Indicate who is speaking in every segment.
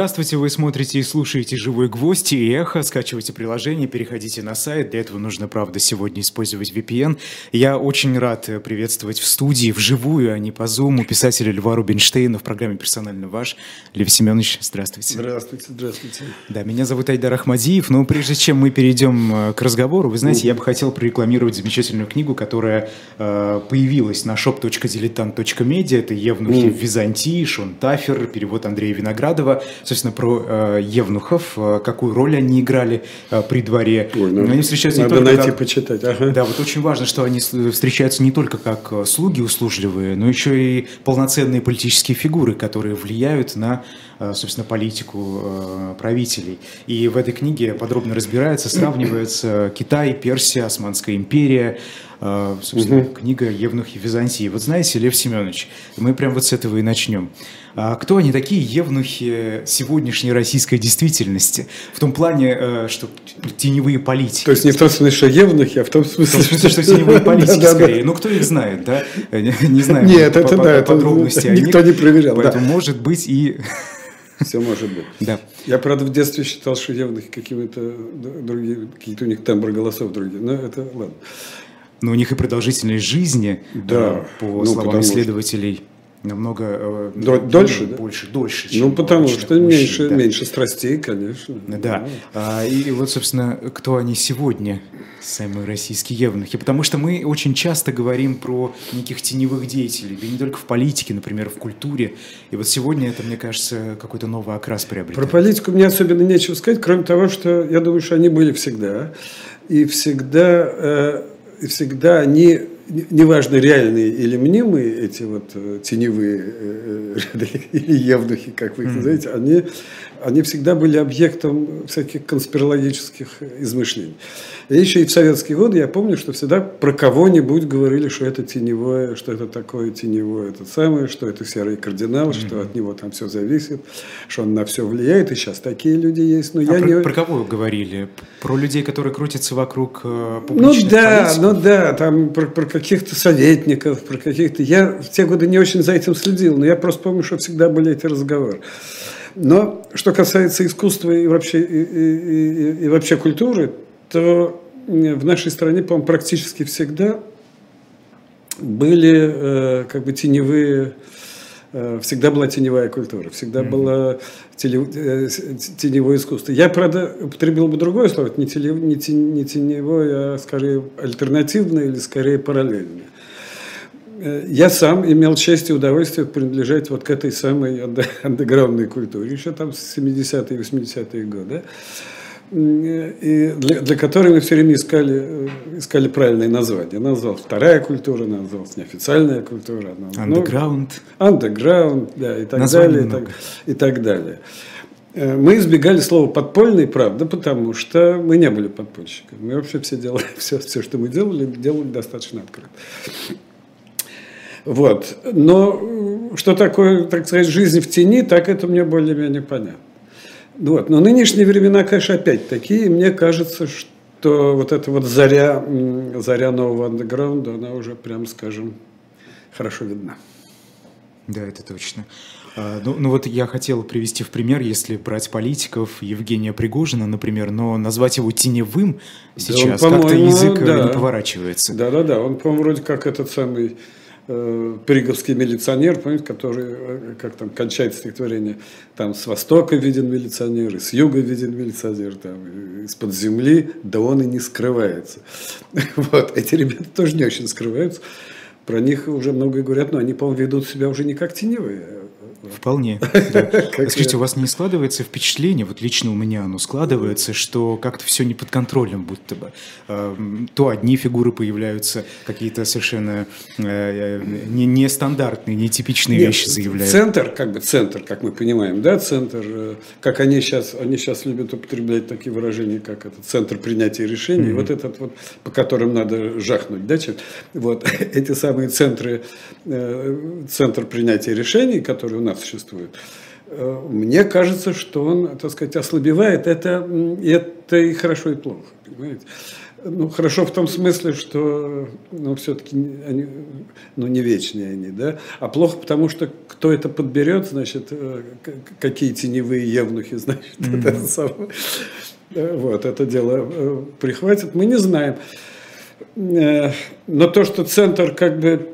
Speaker 1: Здравствуйте, вы смотрите и слушаете «Живой гвоздь» и «Эхо». Скачивайте приложение, переходите на сайт. Для этого нужно, правда, сегодня использовать VPN. Я очень рад приветствовать в студии, вживую, а не по Zoom, писателя Льва Рубинштейна в программе «Персонально ваш». Лев Семенович, здравствуйте.
Speaker 2: Здравствуйте, здравствуйте.
Speaker 1: Да, меня зовут Айдар Ахмадиев, но прежде чем мы перейдем э, к разговору, вы знаете, я бы хотел прорекламировать замечательную книгу, которая э, появилась на shop.diletant.media. Это «Евнухи в Византии», Шон Тафер, перевод Андрея Виноградова – собственно, про э, евнухов, э, какую роль они играли э, при дворе.
Speaker 2: Ой, ну, они встречаются надо не только найти, как, почитать. Ага.
Speaker 1: Да, вот очень важно, что они встречаются не только как э, слуги услужливые, но еще и полноценные политические фигуры, которые влияют на, э, собственно, политику э, правителей. И в этой книге подробно разбирается, сравнивается Китай, Персия, Османская империя, собственно, угу. книга «Евнухи Византии». Вот знаете, Лев Семенович, мы прям вот с этого и начнем. А кто они такие евнухи сегодняшней российской действительности? В том плане, э, что теневые политики.
Speaker 2: То есть не в том смысле, что евнухи, а в том смысле, в
Speaker 1: том смысле что теневые политики скорее. Ну, кто их знает, да? Не знаю
Speaker 2: Нет, это да, подробности никто не проверял.
Speaker 1: Поэтому может быть и...
Speaker 2: Все может быть.
Speaker 1: Да.
Speaker 2: Я, правда, в детстве считал, что евнухи какими-то другие, какие-то у них тембры голосов другие. Но это ладно.
Speaker 1: Но у них и продолжительность жизни,
Speaker 2: да.
Speaker 1: по ну, словам исследователей, намного
Speaker 2: э, дольше, да?
Speaker 1: больше, дольше.
Speaker 2: Чем ну потому что мужчин, меньше, да. меньше страстей, конечно.
Speaker 1: Да. А, и вот, собственно, кто они сегодня, самые российские евнухи? Потому что мы очень часто говорим про неких теневых деятелей, да не только в политике, например, в культуре. И вот сегодня это, мне кажется, какой-то новый окрас приобретает.
Speaker 2: Про политику мне особенно нечего сказать, кроме того, что я думаю, что они были всегда, и всегда, э, всегда они неважно, реальные или мнимые эти вот э, теневые э, э, или евнухи, как вы их называете, они, они всегда были объектом всяких конспирологических измышлений. И еще и в советские годы я помню, что всегда про кого-нибудь говорили, что это теневое, что это такое теневое, это самое, что это серый кардинал, mm-hmm. что от него там все зависит, что он на все влияет. И сейчас такие люди есть. Но
Speaker 1: а
Speaker 2: я
Speaker 1: про,
Speaker 2: не...
Speaker 1: про кого говорили? Про людей, которые крутятся вокруг э,
Speaker 2: публичных Ну да, политиков? ну да, там про, про каких-то советников, про каких-то... Я в те годы не очень за этим следил, но я просто помню, что всегда были эти разговоры. Но что касается искусства и вообще, и, и, и, вообще культуры, то в нашей стране, по-моему, практически всегда были э, как бы теневые, э, всегда была теневая культура, всегда mm-hmm. было э, теневое искусство. Я, правда, употребил бы другое слово, не, теле, не, тень, не теневое, а скорее альтернативное или скорее параллельное. Э, я сам имел честь и удовольствие принадлежать вот к этой самой андеграундной культуре, еще там с 70-е и 80-е годы и для, для которой мы все время искали, э, искали правильные названия. Назвал вторая культура, назвал неофициальная культура.
Speaker 1: Андеграунд.
Speaker 2: Ну, андеграунд, да, и так далее. И так, и так далее. Э, мы избегали слова подпольный, правда, потому что мы не были подпольщиками. Мы вообще все делали, все, все, что мы делали, делали достаточно открыто. Вот. Но э, что такое, так сказать, жизнь в тени, так это мне более-менее понятно. Вот. Но нынешние времена, конечно, опять такие. Мне кажется, что вот эта вот заря, заря нового андеграунда, она уже, прям скажем, хорошо видна.
Speaker 1: Да, это точно. А, ну, ну вот я хотел привести в пример, если брать политиков, Евгения Пригожина, например, но назвать его теневым сейчас да как-то язык да. не поворачивается.
Speaker 2: Да-да-да, он, по-моему, вроде как этот самый э, Приговский милиционер, помните, который, э, как там кончает стихотворение, там с востока виден милиционер, и с юга виден милиционер, там, из-под земли, да он и не скрывается. Вот, эти ребята тоже не очень скрываются. Про них уже много говорят, но они, по-моему, ведут себя уже не как теневые,
Speaker 1: Вполне. Да. Скажите, у вас не складывается впечатление, вот лично у меня оно складывается, что как-то все не под контролем, будто бы. То одни фигуры появляются, какие-то совершенно э, э, не, нестандартные, нетипичные Нет, вещи заявляют.
Speaker 2: Центр, как бы центр, как мы понимаем, да, центр, э, как они сейчас, они сейчас любят употреблять такие выражения, как это центр принятия решений, mm-hmm. вот этот вот, по которым надо жахнуть, да, вот эти самые центры, центр принятия решений, которые у нас существует. Э, мне кажется, что он, так сказать, ослабевает. Это, это и хорошо, и плохо. Понимаете? ну, хорошо в том смысле, что ну, все-таки они, ну, не вечные они, да, а плохо потому, что кто это подберет, значит, э, какие теневые евнухи, значит, mm-hmm. это самое, вот, это дело э, прихватит, мы не знаем. Э, но то, что центр как бы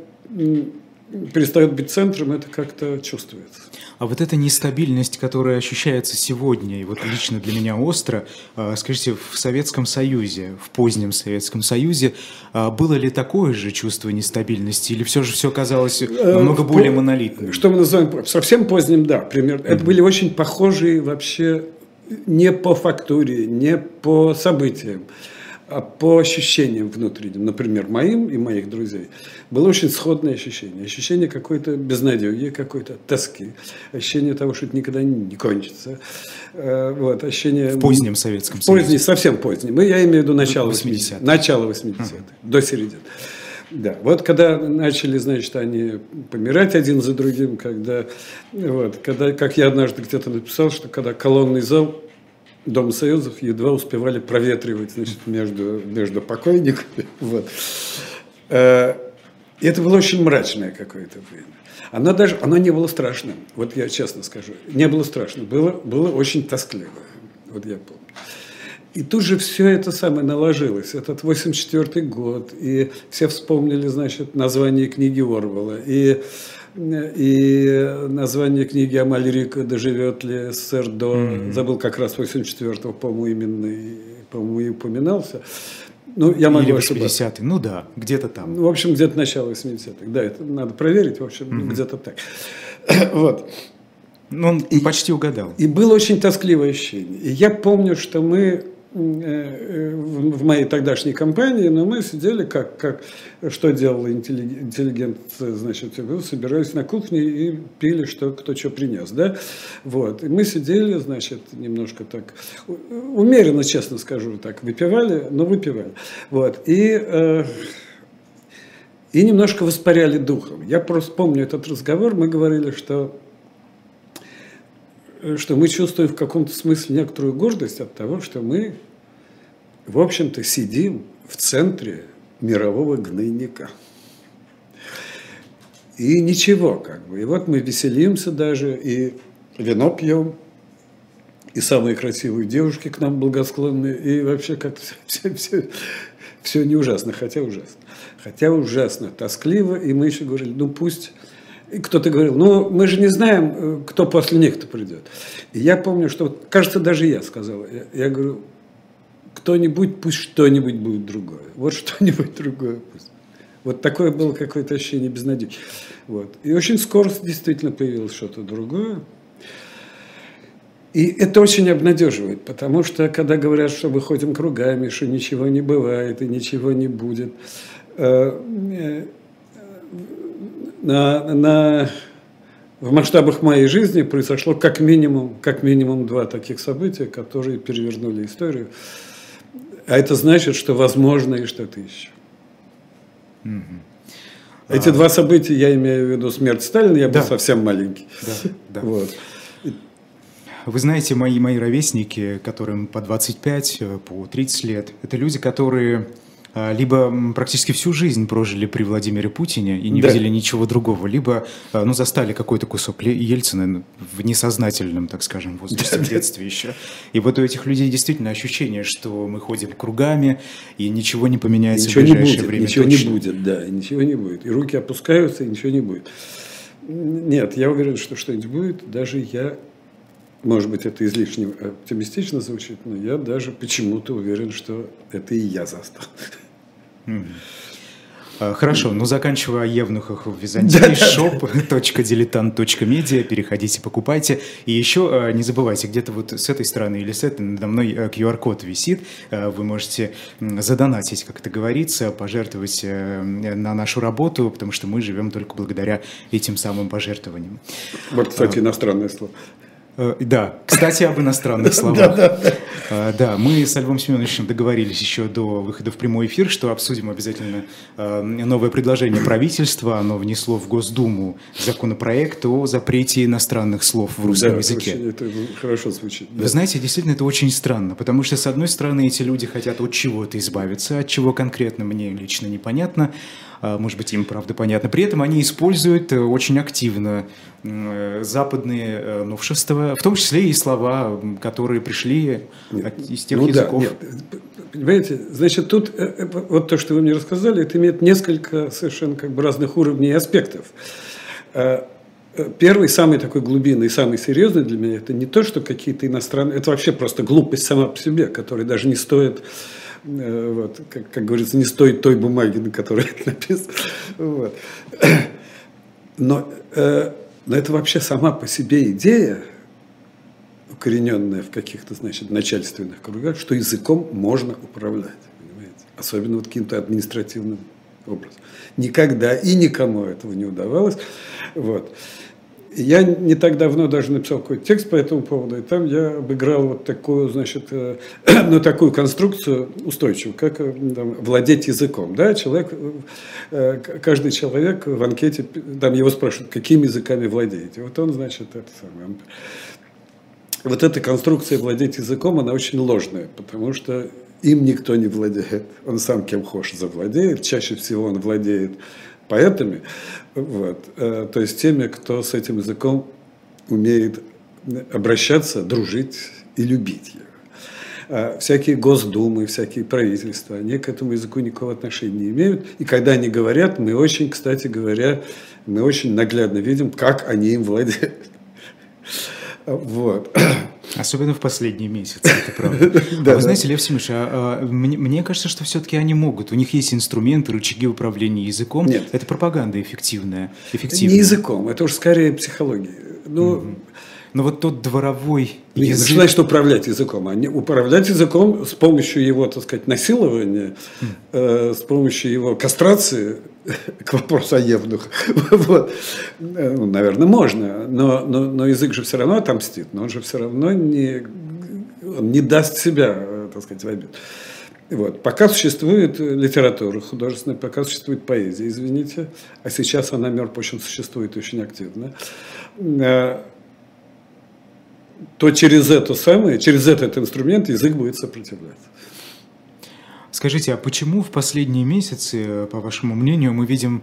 Speaker 2: перестает быть центром, это как-то чувствуется.
Speaker 1: А вот эта нестабильность, которая ощущается сегодня, и вот лично для меня остро, а, скажите, в Советском Союзе, в позднем Советском Союзе, а, было ли такое же чувство нестабильности, или все же все казалось э, намного более монолитным?
Speaker 2: Что мы называем совсем поздним, да, примерно. Mm-hmm. Это были очень похожие вообще не по фактуре, не по событиям а по ощущениям внутренним, например, моим и моих друзей, было очень сходное ощущение. Ощущение какой-то безнадеги, какой-то тоски, ощущение того, что это никогда не кончится. Э, вот, ощущение...
Speaker 1: В позднем Советском Союзе.
Speaker 2: Поздний, совсем поздний. Мы, я имею в виду начало 80-х. Начало 80-х, uh-huh. до середины. Да, вот когда начали, значит, они помирать один за другим, когда, вот, когда, как я однажды где-то написал, что когда колонный зал Дом Союзов едва успевали проветривать значит, между, между покойниками. Вот. Э, и это было очень мрачное какое-то время. Оно даже, оно не было страшным, вот я честно скажу, не было страшно, было, было очень тоскливо, вот я помню. И тут же все это самое наложилось, этот 84 год, и все вспомнили, значит, название книги Орвала, и и название книги Амальрика «Доживет ли СССР до...» mm-hmm. Забыл как раз 84-го, по-моему, именно, по-моему, и упоминался.
Speaker 1: Ну, я могу Или 80-й, ну да, где-то там.
Speaker 2: Ну, в общем, где-то начало 80-х. Да, это надо проверить, в общем, mm-hmm. где-то так. вот.
Speaker 1: Ну, он и, почти угадал.
Speaker 2: И было очень тоскливое ощущение. И я помню, что мы в моей тогдашней компании, но мы сидели, как, как что делал интеллигент, значит, собирались на кухне и пили, что кто что принес, да, вот, и мы сидели, значит, немножко так, умеренно, честно скажу, так, выпивали, но выпивали, вот, и э, и немножко воспаряли духом. Я просто помню этот разговор, мы говорили, что что мы чувствуем в каком-то смысле некоторую гордость от того, что мы в общем-то, сидим в центре мирового гнойника. И ничего, как бы. И вот мы веселимся даже, и вино пьем, и самые красивые девушки к нам благосклонны, и вообще как-то все, все, все не ужасно, хотя ужасно. Хотя ужасно, тоскливо, и мы еще говорили, ну пусть... И кто-то говорил, ну мы же не знаем, э, кто после них-то придет. И я помню, что, кажется, даже я сказал, я, я говорю, кто-нибудь, пусть что-нибудь будет другое. Вот что-нибудь другое пусть. Вот такое было какое-то ощущение безнадеги. Вот. И очень скоро действительно появилось что-то другое. И это очень обнадеживает, потому что когда говорят, что мы ходим кругами, что ничего не бывает и ничего не будет, э, э, на, на, в масштабах моей жизни произошло как минимум, как минимум два таких события, которые перевернули историю. А это значит, что возможно и что-то еще. Эти а... два события, я имею в виду смерть Сталина, я да. был совсем маленький. Да, да. Вот.
Speaker 1: Вы знаете, мои, мои ровесники, которым по 25, э, по 30 лет, это люди, которые либо практически всю жизнь прожили при Владимире Путине и не да. видели ничего другого, либо а, ну, застали какой-то кусок Ельцина в несознательном, так скажем, возрасте, в детстве еще. И вот у этих людей действительно ощущение, что мы ходим кругами, и ничего не поменяется ничего в ближайшее
Speaker 2: не будет,
Speaker 1: время.
Speaker 2: Ничего точно. не будет, да, ничего не будет. И руки опускаются, и ничего не будет. Нет, я уверен, что что-нибудь будет. Даже я может быть, это излишне оптимистично звучит, но я даже почему-то уверен, что это и я застал.
Speaker 1: А, хорошо, ну заканчивая о евнухах в Византии, shop.diletant.media, переходите, покупайте. И еще а, не забывайте, где-то вот с этой стороны или с этой надо мной QR-код а, висит, вы можете задонатить, как это говорится, пожертвовать на нашу работу, потому что мы живем только благодаря этим самым пожертвованиям.
Speaker 2: Вот, кстати, иностранное слово.
Speaker 1: Э, да, кстати, об иностранных словах. Э, да, мы с Львом Семеновичем договорились еще до выхода в прямой эфир, что обсудим обязательно э, новое предложение правительства. Оно внесло в Госдуму законопроект о запрете иностранных слов в русском
Speaker 2: да,
Speaker 1: языке.
Speaker 2: Это, это хорошо звучит.
Speaker 1: Вы знаете, действительно, это очень странно, потому что, с одной стороны, эти люди хотят от чего-то избавиться, от чего конкретно мне лично непонятно, а, может быть, им правда понятно. При этом они используют э, очень активно э, западные э, новшества, в том числе и слова, которые пришли нет, из тех ну языков. Да, нет.
Speaker 2: Понимаете, значит, тут вот то, что вы мне рассказали, это имеет несколько совершенно как бы разных уровней и аспектов. Первый, самый такой глубинный, самый серьезный для меня, это не то, что какие-то иностранные, это вообще просто глупость сама по себе, которая даже не стоит вот, как, как говорится, не стоит той бумаги, на которой это написано. Вот. Но, э, но это вообще сама по себе идея, укорененная в каких-то, значит, начальственных кругах, что языком можно управлять, понимаете? Особенно вот каким-то административным образом. Никогда и никому этого не удавалось. Вот. Я не так давно даже написал какой-то текст по этому поводу, и там я обыграл вот такую, значит, э, ну, такую конструкцию устойчивую, как э, там, владеть языком. Да? Человек, э, каждый человек в анкете, там его спрашивают, какими языками владеете. Вот он, значит, это самое. Вот эта конструкция владеть языком, она очень ложная, потому что им никто не владеет. Он сам кем хочет завладеет, чаще всего он владеет поэтами, вот, э, то есть теми, кто с этим языком умеет обращаться, дружить и любить его. А всякие госдумы, всякие правительства, они к этому языку никакого отношения не имеют. И когда они говорят, мы очень, кстати говоря, мы очень наглядно видим, как они им владеют. Вот.
Speaker 1: Особенно в последние месяцы, это правда. А вы знаете, Лев Семенович, а, а, мне кажется, что все-таки они могут. У них есть инструменты, рычаги управления языком.
Speaker 2: Нет.
Speaker 1: Это пропаганда эффективная.
Speaker 2: Не языком, это уж скорее психология. Ну,
Speaker 1: но вот тот дворовой
Speaker 2: Нет, язык... Значит, управлять языком. А не управлять языком с помощью его, так сказать, насилования, mm. э, с помощью его кастрации, к вопросу о евнухах. вот. ну, наверное, можно, но, но, но язык же все равно отомстит, но он же все равно не, он не даст себя, э, так сказать, в обид. Вот. Пока существует литература художественная, пока существует поэзия, извините, а сейчас она, между прочим, существует очень активно, э, то через это самое, через этот инструмент язык будет сопротивляться.
Speaker 1: Скажите, а почему в последние месяцы, по вашему мнению, мы видим,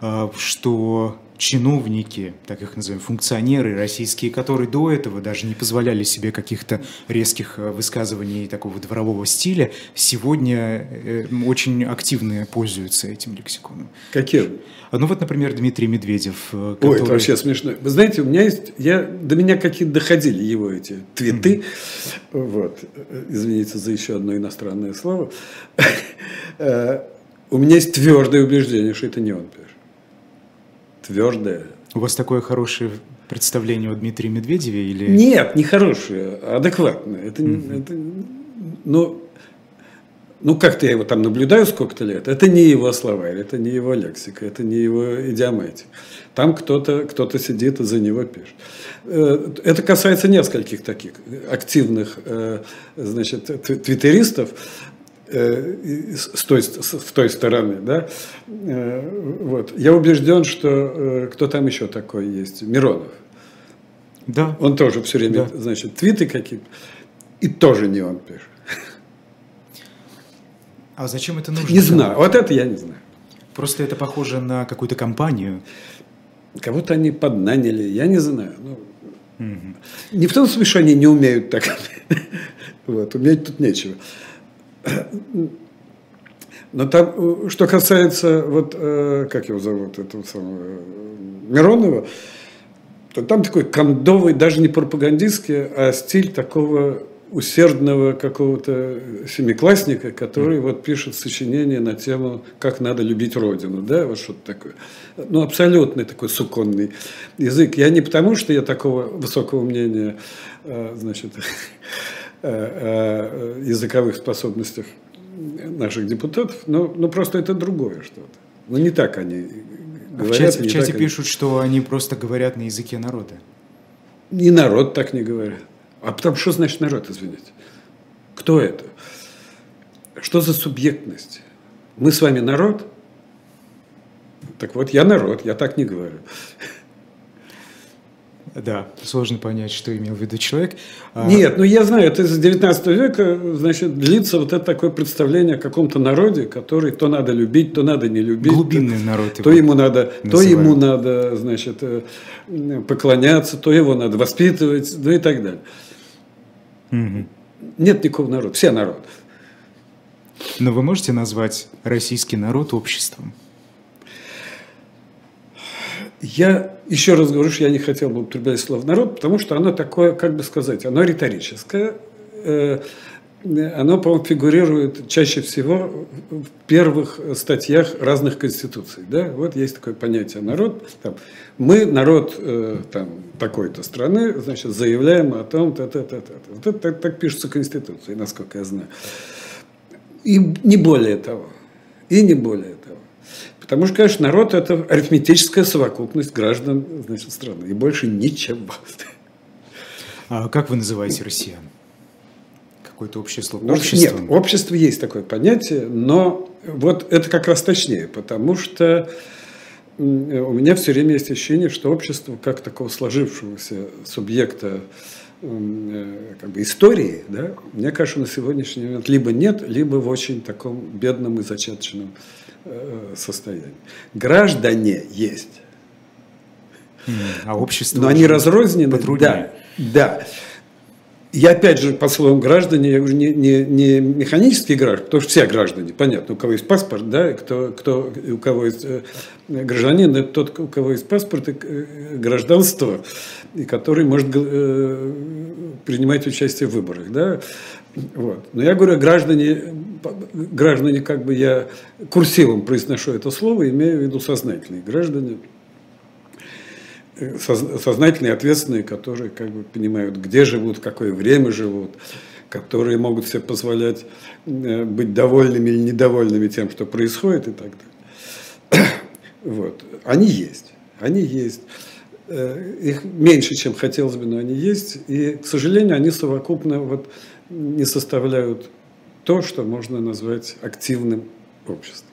Speaker 1: э, что чиновники, так их называем, функционеры российские, которые до этого даже не позволяли себе каких-то резких э, высказываний такого дворового стиля, сегодня э, очень активно пользуются этим лексиконом.
Speaker 2: Каким?
Speaker 1: Ну вот, например, Дмитрий Медведев.
Speaker 2: Который... Ой, это вообще смешно. Вы знаете, у меня есть, я, до меня какие-то доходили его эти твиты, mm-hmm. вот, извините за еще одно иностранное слово, у меня есть твердое убеждение, что это не он пишет твердое.
Speaker 1: У вас такое хорошее представление о Дмитрии Медведеве или?
Speaker 2: Нет, не хорошее, а адекватное. Это, mm это ну, ну как-то я его там наблюдаю сколько-то лет. Это не его слова, это не его лексика, это не его идиоматика. Там кто-то кто сидит и за него пишет. Э, это касается нескольких таких активных э, значит, твиттеристов. Э, с той, с той стороны, да, э, вот. Я убежден, что э, кто там еще такой есть, Миронов.
Speaker 1: Да.
Speaker 2: Он тоже все время, да. значит, твиты какие-то, и тоже не он пишет.
Speaker 1: А зачем это нужно?
Speaker 2: Не знаю, вот это я не знаю.
Speaker 1: Просто это похоже на какую-то компанию.
Speaker 2: Кого-то они поднаняли, я не знаю. Ну, угу. Не в том смысле, что они не умеют так. вот, уметь тут нечего. Но там, что касается, вот, э, как его зовут, этого самого, Миронова, то там такой кондовый, даже не пропагандистский, а стиль такого усердного какого-то семиклассника, который вот пишет сочинение на тему «Как надо любить Родину», да, вот что-то такое. Ну, абсолютный такой суконный язык. Я не потому, что я такого высокого мнения, э, о языковых способностях наших депутатов, но, но просто это другое что-то. Но не так они
Speaker 1: говорят. А в чате, в чате пишут, они... что они просто говорят на языке народа.
Speaker 2: И народ так не говорит. А потому что значит народ, извините? Кто это? Что за субъектность? Мы с вами народ? Так вот, я народ, я так не говорю.
Speaker 1: Да, сложно понять, что имел в виду человек.
Speaker 2: А Нет, ну я знаю, это с 19 века, значит, длится вот это такое представление о каком-то народе, который то надо любить, то надо не любить.
Speaker 1: Глубинный то, народ.
Speaker 2: То ему надо, то ему надо, значит, э, поклоняться, то его надо воспитывать, ну и так далее. Угу. Нет никакого народа, все народы.
Speaker 1: Но вы можете назвать российский народ обществом?
Speaker 2: Я еще раз говорю, что я не хотел бы употреблять слово «народ», потому что оно такое, как бы сказать, оно риторическое. Э, оно, по-моему, фигурирует чаще всего в первых статьях разных конституций. Да? Вот есть такое понятие «народ». Там, мы, народ э, там, такой-то страны, значит, заявляем о том, то, то, то, то. Вот это так, так пишется Конституция, насколько я знаю. И не более того. И не более. Потому что, конечно, народ – это арифметическая совокупность граждан значит, страны. И больше ничего.
Speaker 1: А как вы называете россиян? Какое-то общее слово?
Speaker 2: Ну, общество? Нет, общество есть такое понятие, но вот это как раз точнее, потому что у меня все время есть ощущение, что общество как такого сложившегося субъекта э, как бы истории, да, мне кажется, на сегодняшний момент либо нет, либо в очень таком бедном и зачаточном состоянии. Граждане есть.
Speaker 1: А общество?
Speaker 2: Но они разрознены. Потруднее. Да, да. Я опять же, по словам граждане, я говорю, не, не, не механические граждане, потому что все граждане, понятно, у кого есть паспорт, да, кто, кто, у кого есть э, гражданин, это тот, у кого есть паспорт и э, гражданство, и который может э, принимать участие в выборах, да. Вот. Но я говорю, граждане, граждане, как бы я курсивом произношу это слово, имею в виду сознательные граждане, сознательные, ответственные, которые как бы понимают, где живут, какое время живут, которые могут себе позволять э, быть довольными или недовольными тем, что происходит и так далее. Вот. Они есть. Они есть. Э, их меньше, чем хотелось бы, но они есть. И, к сожалению, они совокупно вот не составляют то, что можно назвать активным обществом.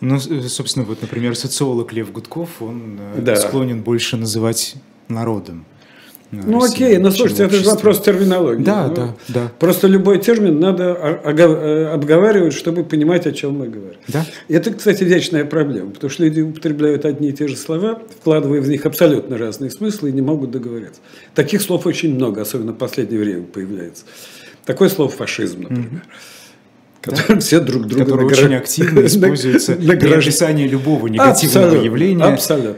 Speaker 1: Ну, собственно, вот, например, социолог Лев Гудков, он э, да. склонен больше называть народом.
Speaker 2: Ну России, окей, но слушайте, это же вопрос терминологии.
Speaker 1: Да, ну, да, да.
Speaker 2: Просто любой термин надо э, обговаривать, чтобы понимать, о чем мы говорим.
Speaker 1: Да.
Speaker 2: Это, кстати, вечная проблема, потому что люди употребляют одни и те же слова, вкладывая в них абсолютно разные смыслы и не могут договориться. Таких слов очень много, особенно в последнее время появляется. Такое слово фашизм, например. Mm-hmm
Speaker 1: которые да? все друг друга которые награ... очень активно используются для описания любого негативного абсолютно, явления.
Speaker 2: Абсолютно.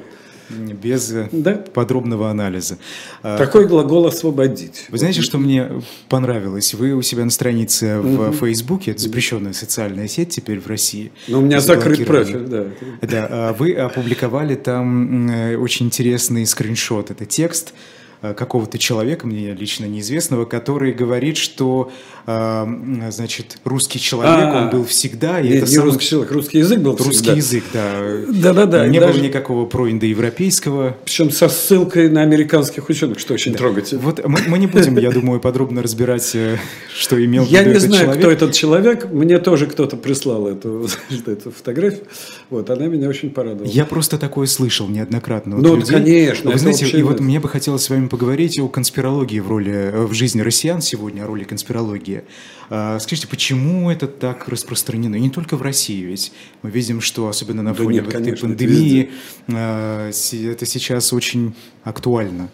Speaker 1: Без э, да? подробного анализа.
Speaker 2: А, Такой глагол «освободить».
Speaker 1: Вы знаете, что мне понравилось? Вы у себя на странице в угу. Фейсбуке, это запрещенная социальная сеть теперь в России.
Speaker 2: Но у меня закрыт профиль, да.
Speaker 1: Да, а вы опубликовали там э, очень интересный скриншот. Это текст, какого-то человека, мне лично неизвестного, который говорит, что э, значит, русский человек, а, он был всегда.
Speaker 2: И нет, это не самый... русский человек, русский язык был
Speaker 1: русский
Speaker 2: всегда.
Speaker 1: язык, да.
Speaker 2: Да-да-да.
Speaker 1: Не даже... было никакого проиндоевропейского.
Speaker 2: Причем со ссылкой на американских ученых, что очень да. трогательно.
Speaker 1: Вот мы, мы не будем, я думаю, подробно разбирать, э, что имел в
Speaker 2: виду Я не знаю, человек. кто этот человек. Мне тоже кто-то прислал эту, эту фотографию. Вот, она меня очень порадовала.
Speaker 1: Я просто такое слышал неоднократно.
Speaker 2: Ну, людей. конечно.
Speaker 1: Вы знаете, и вот мне бы хотелось с вами поговорить о конспирологии в роли э, в жизни россиян сегодня, о роли конспирологии. А, скажите, почему это так распространено? И не только в России, ведь мы видим, что особенно на фоне да нет, вот конечно, этой пандемии это, это сейчас очень актуально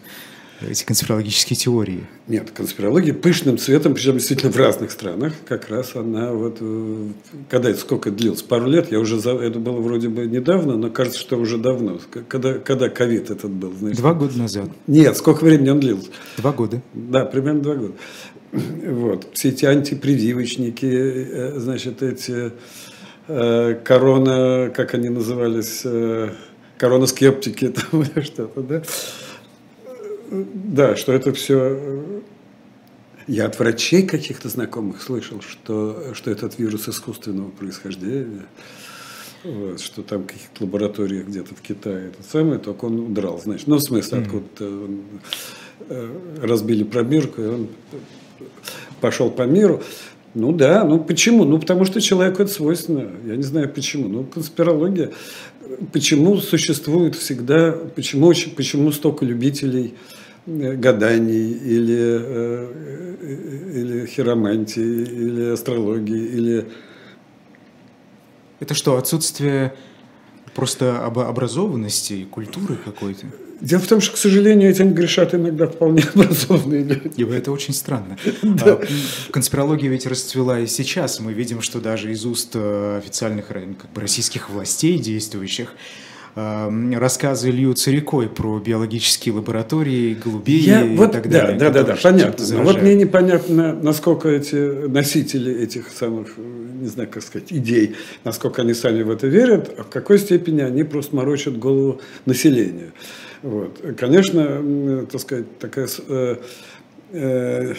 Speaker 1: эти конспирологические теории?
Speaker 2: Нет, конспирология пышным цветом, причем действительно в разных странах, как раз она вот, э, когда это сколько длилось, пару лет, я уже, за, это было вроде бы недавно, но кажется, что уже давно, когда, когда ковид этот был.
Speaker 1: Значит. Два года назад.
Speaker 2: Нет, сколько времени он длился?
Speaker 1: Два года.
Speaker 2: Да, примерно два года. Вот, все эти антипрививочники, э, значит, эти э, корона, как они назывались, э, коронаскептики, там что-то, да, да, что это все... Э, я от врачей каких-то знакомых слышал, что, что этот вирус искусственного происхождения. вот, что там в каких-то лабораториях где-то в Китае это самое, только он удрал, значит. Ну, в смысле, откуда-то э, разбили пробирку, и он пошел по миру. Ну да, ну почему? Ну потому что человеку это свойственно. Я не знаю почему. Ну конспирология. Почему существует всегда, почему, почему столько любителей гаданий или, э, или хиромантии, или астрологии, или...
Speaker 1: Это что, отсутствие просто образованности и культуры какой-то?
Speaker 2: Дело в том, что, к сожалению, этим грешат иногда вполне образованные люди. И
Speaker 1: это очень странно. да. Конспирология ведь расцвела и сейчас. Мы видим, что даже из уст э, официальных как бы, российских властей действующих Эм, рассказы льются рекой про биологические лаборатории, голубей
Speaker 2: Я,
Speaker 1: и
Speaker 2: вот,
Speaker 1: так
Speaker 2: да,
Speaker 1: далее.
Speaker 2: Да, да, да, понятно. Но вот мне непонятно, насколько эти носители этих самых, не знаю, как сказать, идей, насколько они сами в это верят, а в какой степени они просто морочат голову населению. Вот. Конечно, так сказать, такая... Э, э,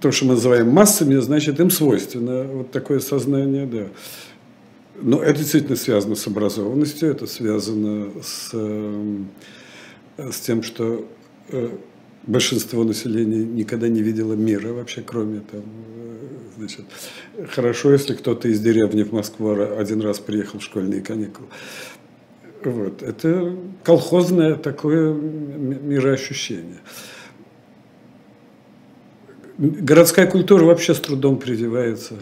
Speaker 2: то, что мы называем массами, значит, им свойственно вот такое сознание, да. Но это действительно связано с образованностью, это связано с, э, с тем, что э, большинство населения никогда не видело мира вообще, кроме там, э, значит, хорошо, если кто-то из деревни в Москву один раз приехал в школьные каникулы. Вот. Это колхозное такое мироощущение. Городская культура вообще с трудом прививается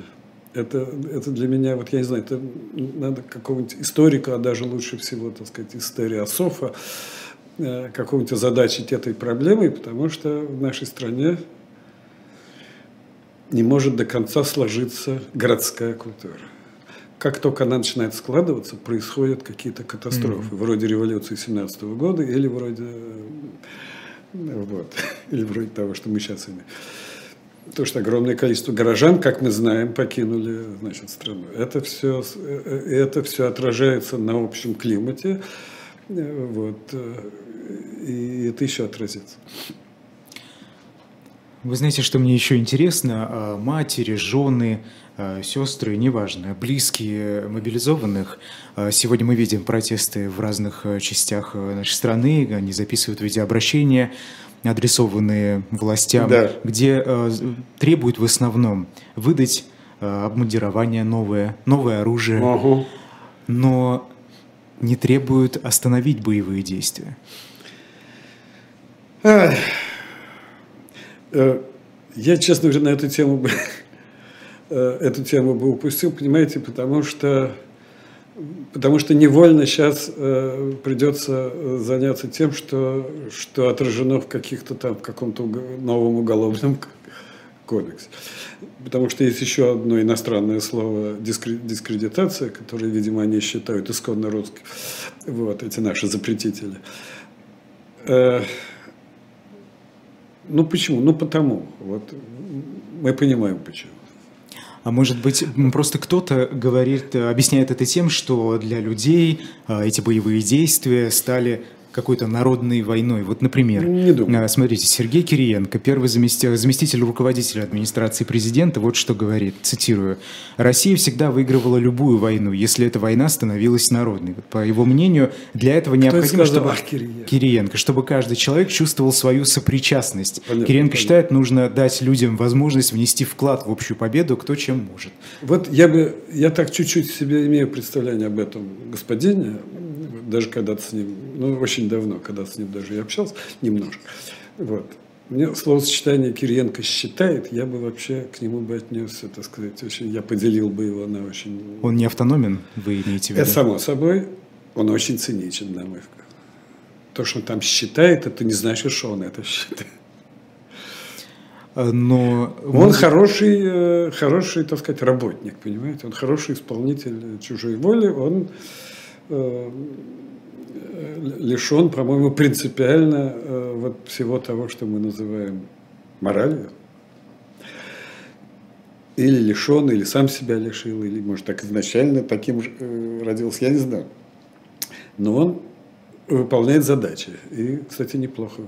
Speaker 2: это, это для меня, вот я не знаю, это надо какого-нибудь историка, а даже лучше всего, так сказать, историософа, э, какого-нибудь озадачить этой проблемой, потому что в нашей стране не может до конца сложиться городская культура. Как только она начинает складываться, происходят какие-то катастрофы, mm-hmm. вроде революции 17 года или вроде, вот, или вроде того, что мы сейчас имеем. То, что огромное количество горожан, как мы знаем, покинули значит, страну. Это все, э, это все отражается на общем климате. Э, вот, э, и это еще отразится.
Speaker 1: Вы знаете, что мне еще интересно? А матери, жены, сестры, неважно, близкие мобилизованных. А сегодня мы видим протесты в разных частях нашей страны, они записывают видеообращения адресованные властям, да. где э, требуют в основном выдать э, обмундирование новое, новое оружие, угу. но не требуют остановить боевые действия.
Speaker 2: Э, я, честно говоря, на эту тему бы, э, эту тему бы упустил, понимаете, потому что Потому что невольно сейчас э, придется э, заняться тем, что, что отражено в каких-то там, в каком-то новом уголовном кодексе. Потому что есть еще одно иностранное слово дискредитация, которое, видимо, они считают исконно русским. Вот, эти наши запретители. Э, ну почему? Ну потому. Вот мы понимаем почему.
Speaker 1: А может быть, просто кто-то говорит, объясняет это тем, что для людей а, эти боевые действия стали какой-то народной войной. Вот, например,
Speaker 2: Не думаю.
Speaker 1: А, смотрите, Сергей Кириенко, первый заместитель, заместитель руководителя администрации президента, вот что говорит, цитирую, «Россия всегда выигрывала любую войну, если эта война становилась народной». Вот, по его мнению, для этого Кто необходимо, чтобы... Кириенко. Кириенко, чтобы каждый человек чувствовал свою сопричастность. Понятно, Кириенко понятно. считает, нужно дать людям возможность внести вклад в общую победу, кто чем может.
Speaker 2: Вот я бы, я так чуть-чуть себе имею представление об этом господине, даже когда-то с ним, ну, очень давно, когда с ним даже я общался, немножко. Вот. Мне словосочетание Кириенко считает, я бы вообще к нему бы отнесся, так сказать, очень, я поделил бы его на очень...
Speaker 1: Он не автономен, вы имеете в виду?
Speaker 2: Это само собой, он очень циничен, на мой взгляд. То, что он там считает, это не значит, что он это считает.
Speaker 1: А, но
Speaker 2: он хороший, э, хороший, так сказать, работник, понимаете? Он хороший исполнитель чужой воли, он э, лишен, по-моему, принципиально э, вот всего того, что мы называем моралью. Или лишен, или сам себя лишил, или, может, так изначально таким же э, родился, я не знаю. Но он выполняет задачи. И, кстати, неплохо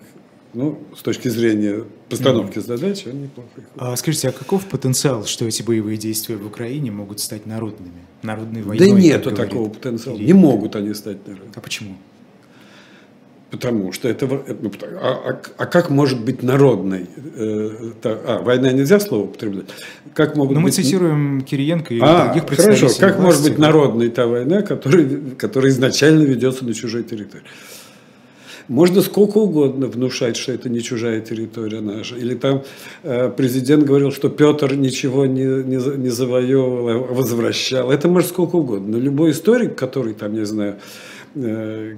Speaker 2: Ну, с точки зрения постановки mm-hmm. задач, он неплохой.
Speaker 1: А скажите, а каков потенциал, что эти боевые действия в Украине могут стать народными? Народной войной?
Speaker 2: Да нету такого потенциала. Или... Не могут они стать народными.
Speaker 1: А почему?
Speaker 2: Потому что это... Ну, а, а, а как может быть народной? Э, а, война нельзя слово употреблять? Как могут
Speaker 1: Но
Speaker 2: быть...
Speaker 1: мы цитируем Кириенко и
Speaker 2: а,
Speaker 1: других
Speaker 2: представителей Хорошо, как власти, может быть народной та война, которая, которая изначально ведется на чужой территории? Можно сколько угодно внушать, что это не чужая территория наша. Или там э, президент говорил, что Петр ничего не, не, не завоевывал, а возвращал. Это может сколько угодно. Но любой историк, который там, не знаю, Э,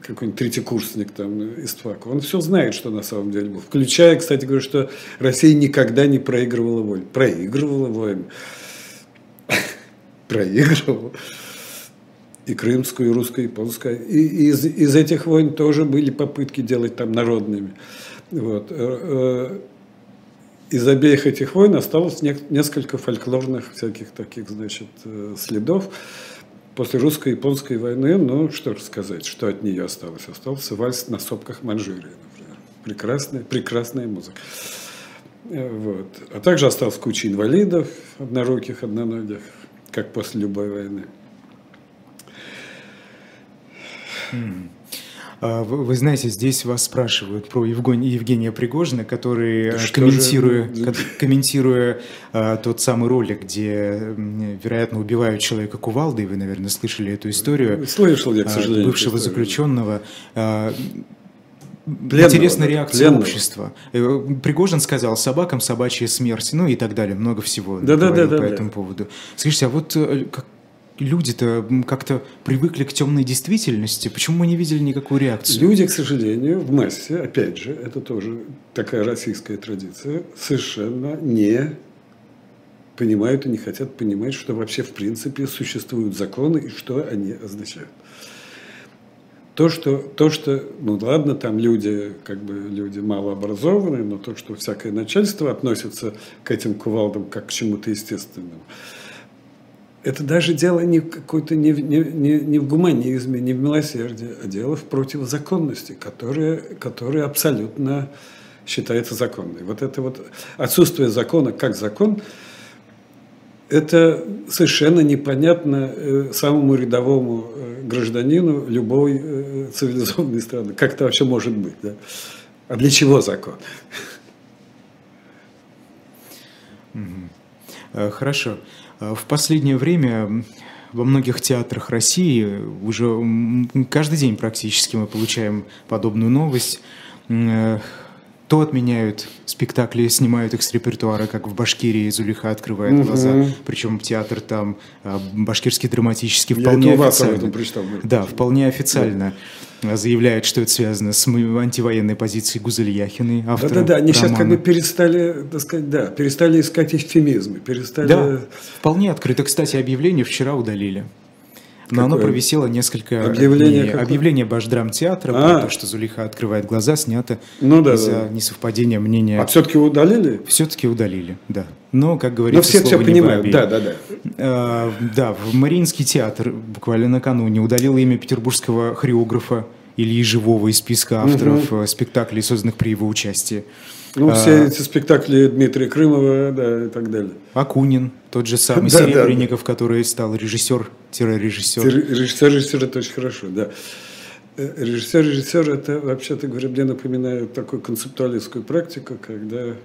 Speaker 2: какой-нибудь третьекурсник там из ФАКа, он все знает, что на самом деле было. Включая, кстати говоря, что Россия никогда не проигрывала войну. Проигрывала войну. Проигрывала. И крымскую, и русскую, и из, из этих войн тоже были попытки делать там народными. Вот. Э, э, из обеих этих войн осталось несколько фольклорных всяких таких, значит, следов после русско-японской войны, ну, что сказать, что от нее осталось? Остался вальс на сопках Манчжурии, например. Прекрасная, прекрасная музыка. Э, вот. А также осталась куча инвалидов, одноруких, одноногих, как после любой войны.
Speaker 1: Mm. А, вы знаете, здесь вас спрашивают про Евгения, Пригожина, который, да комментируя, же... комментируя а, тот самый ролик, где, вероятно, убивают человека кувалдой, вы, наверное, слышали эту историю.
Speaker 2: Слышал я, к сожалению.
Speaker 1: Бывшего заключенного. Пленного, Интересная реакция пленного. общества. Э, Пригожин сказал собакам собачья смерть, ну и так далее, много всего
Speaker 2: да, да, да,
Speaker 1: по
Speaker 2: да,
Speaker 1: этому
Speaker 2: да.
Speaker 1: поводу. Скажите, а вот э, люди-то как-то привыкли к темной действительности. Почему мы не видели никакую реакцию?
Speaker 2: Люди, к сожалению, в массе, опять же, это тоже такая российская традиция, совершенно не понимают и не хотят понимать, что вообще в принципе существуют законы и что они означают. То, что, то, что, ну ладно, там люди, как бы люди малообразованные, но то, что всякое начальство относится к этим кувалдам как к чему-то естественному, это даже дело не какой-то не, не, не, не в гуманизме, не в милосердии, а дело в противозаконности, которая, которая абсолютно считается законной. Вот это вот отсутствие закона как закон, это совершенно непонятно э, самому рядовому э, гражданину любой э, цивилизованной страны. Как это вообще может быть? Да? А для чего закон?
Speaker 1: Хорошо. Э, в последнее время во многих театрах России уже каждый день практически мы получаем подобную новость. То отменяют спектакли, снимают их с репертуара, как в Башкирии Зулиха открывает угу. глаза. Причем театр там э, башкирский драматический вполне Я официально. Прочитал. Да, вполне официально. Да заявляет, что это связано с антивоенной позицией Гузель Яхиной,
Speaker 2: автора Да-да-да, они романа. сейчас как бы перестали, так сказать, да, перестали искать эфемизмы, перестали...
Speaker 1: Да, вполне открыто. Кстати, объявление вчера удалили. Но Какое? оно провисело несколько
Speaker 2: объявление.
Speaker 1: Дней. Объявление Башдрамтеатра а. про то, что Зулиха открывает глаза, снято ну, да, из-за да. несовпадения мнения.
Speaker 2: А все-таки удалили?
Speaker 1: Все-таки удалили, да. Но, как говорится,
Speaker 2: Но все все понимают, да, да, да.
Speaker 1: А, да, в Мариинский театр буквально накануне удалил имя петербургского хореографа Ильи Живого из списка авторов угу. спектаклей, созданных при его участии.
Speaker 2: Ну, а, все эти спектакли Дмитрия Крымова, да, и так далее.
Speaker 1: Акунин, тот же самый да, Серебренников, да. который стал режиссер-режиссер.
Speaker 2: Режиссер-режиссер – это очень хорошо, да. Э, режиссер-режиссер – это, вообще-то говоря, мне напоминает такую концептуалистскую практику, когда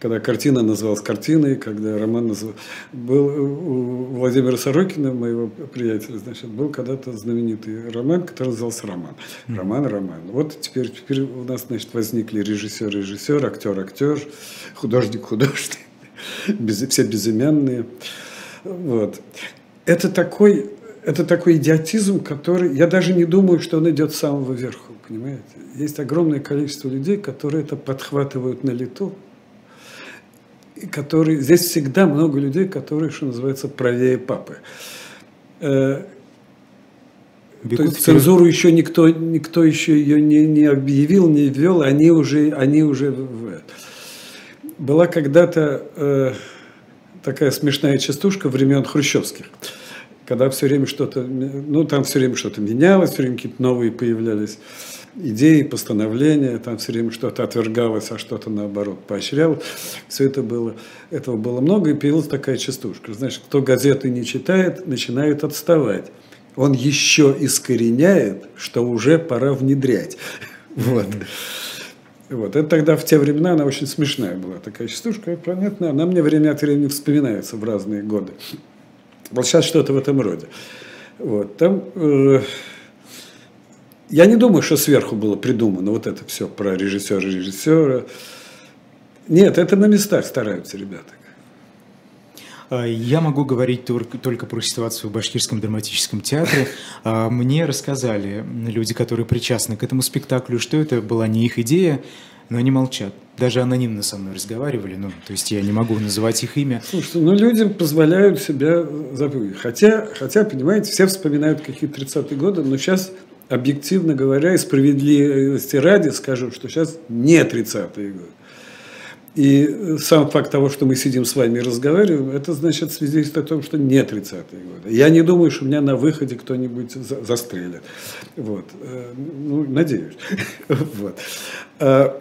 Speaker 2: когда картина называлась картиной, когда роман назывался... Был у Владимира Сорокина, моего приятеля, значит, был когда-то знаменитый роман, который назывался «Роман». Роман, роман. Вот теперь, теперь у нас, значит, возникли режиссер, режиссер, актер, актер, художник, художник, без, все безымянные. Вот. Это такой, это такой идиотизм, который... Я даже не думаю, что он идет с самого верху, понимаете? Есть огромное количество людей, которые это подхватывают на лету, которые, здесь всегда много людей, которые, что называется, правее папы. Э, то есть цензуру еще никто, никто еще ее не, не объявил, не ввел, они уже, они уже была когда-то э, такая смешная частушка времен хрущевских, когда все время что-то, ну там все время что-то менялось, все время какие-то новые появлялись идеи, постановления, там все время что-то отвергалось, а что-то наоборот поощрялось. Все это было, этого было много, и появилась такая частушка. Значит, кто газеты не читает, начинает отставать. Он еще искореняет, что уже пора внедрять. Вот. Вот. Это тогда в те времена она очень смешная была, такая частушка, понятно, она мне время от времени вспоминается в разные годы. Вот сейчас что-то в этом роде. Вот. Там, э, я не думаю, что сверху было придумано вот это все про режиссера, режиссера. Нет, это на местах стараются ребята.
Speaker 1: А, я могу говорить только про ситуацию в Башкирском драматическом театре. А, мне рассказали люди, которые причастны к этому спектаклю, что это была не их идея, но они молчат. Даже анонимно со мной разговаривали, ну, то есть я не могу называть их имя.
Speaker 2: Слушайте, ну, людям позволяют себя забыть. Хотя, хотя, понимаете, все вспоминают какие-то 30-е годы, но сейчас, объективно говоря, и справедливости ради скажу, что сейчас не 30-е годы. И сам факт того, что мы сидим с вами и разговариваем, это значит свидетельствует о том, что не 30-е годы. Я не думаю, что меня на выходе кто-нибудь за застрелит. Вот. Э, ну, надеюсь. вот. А,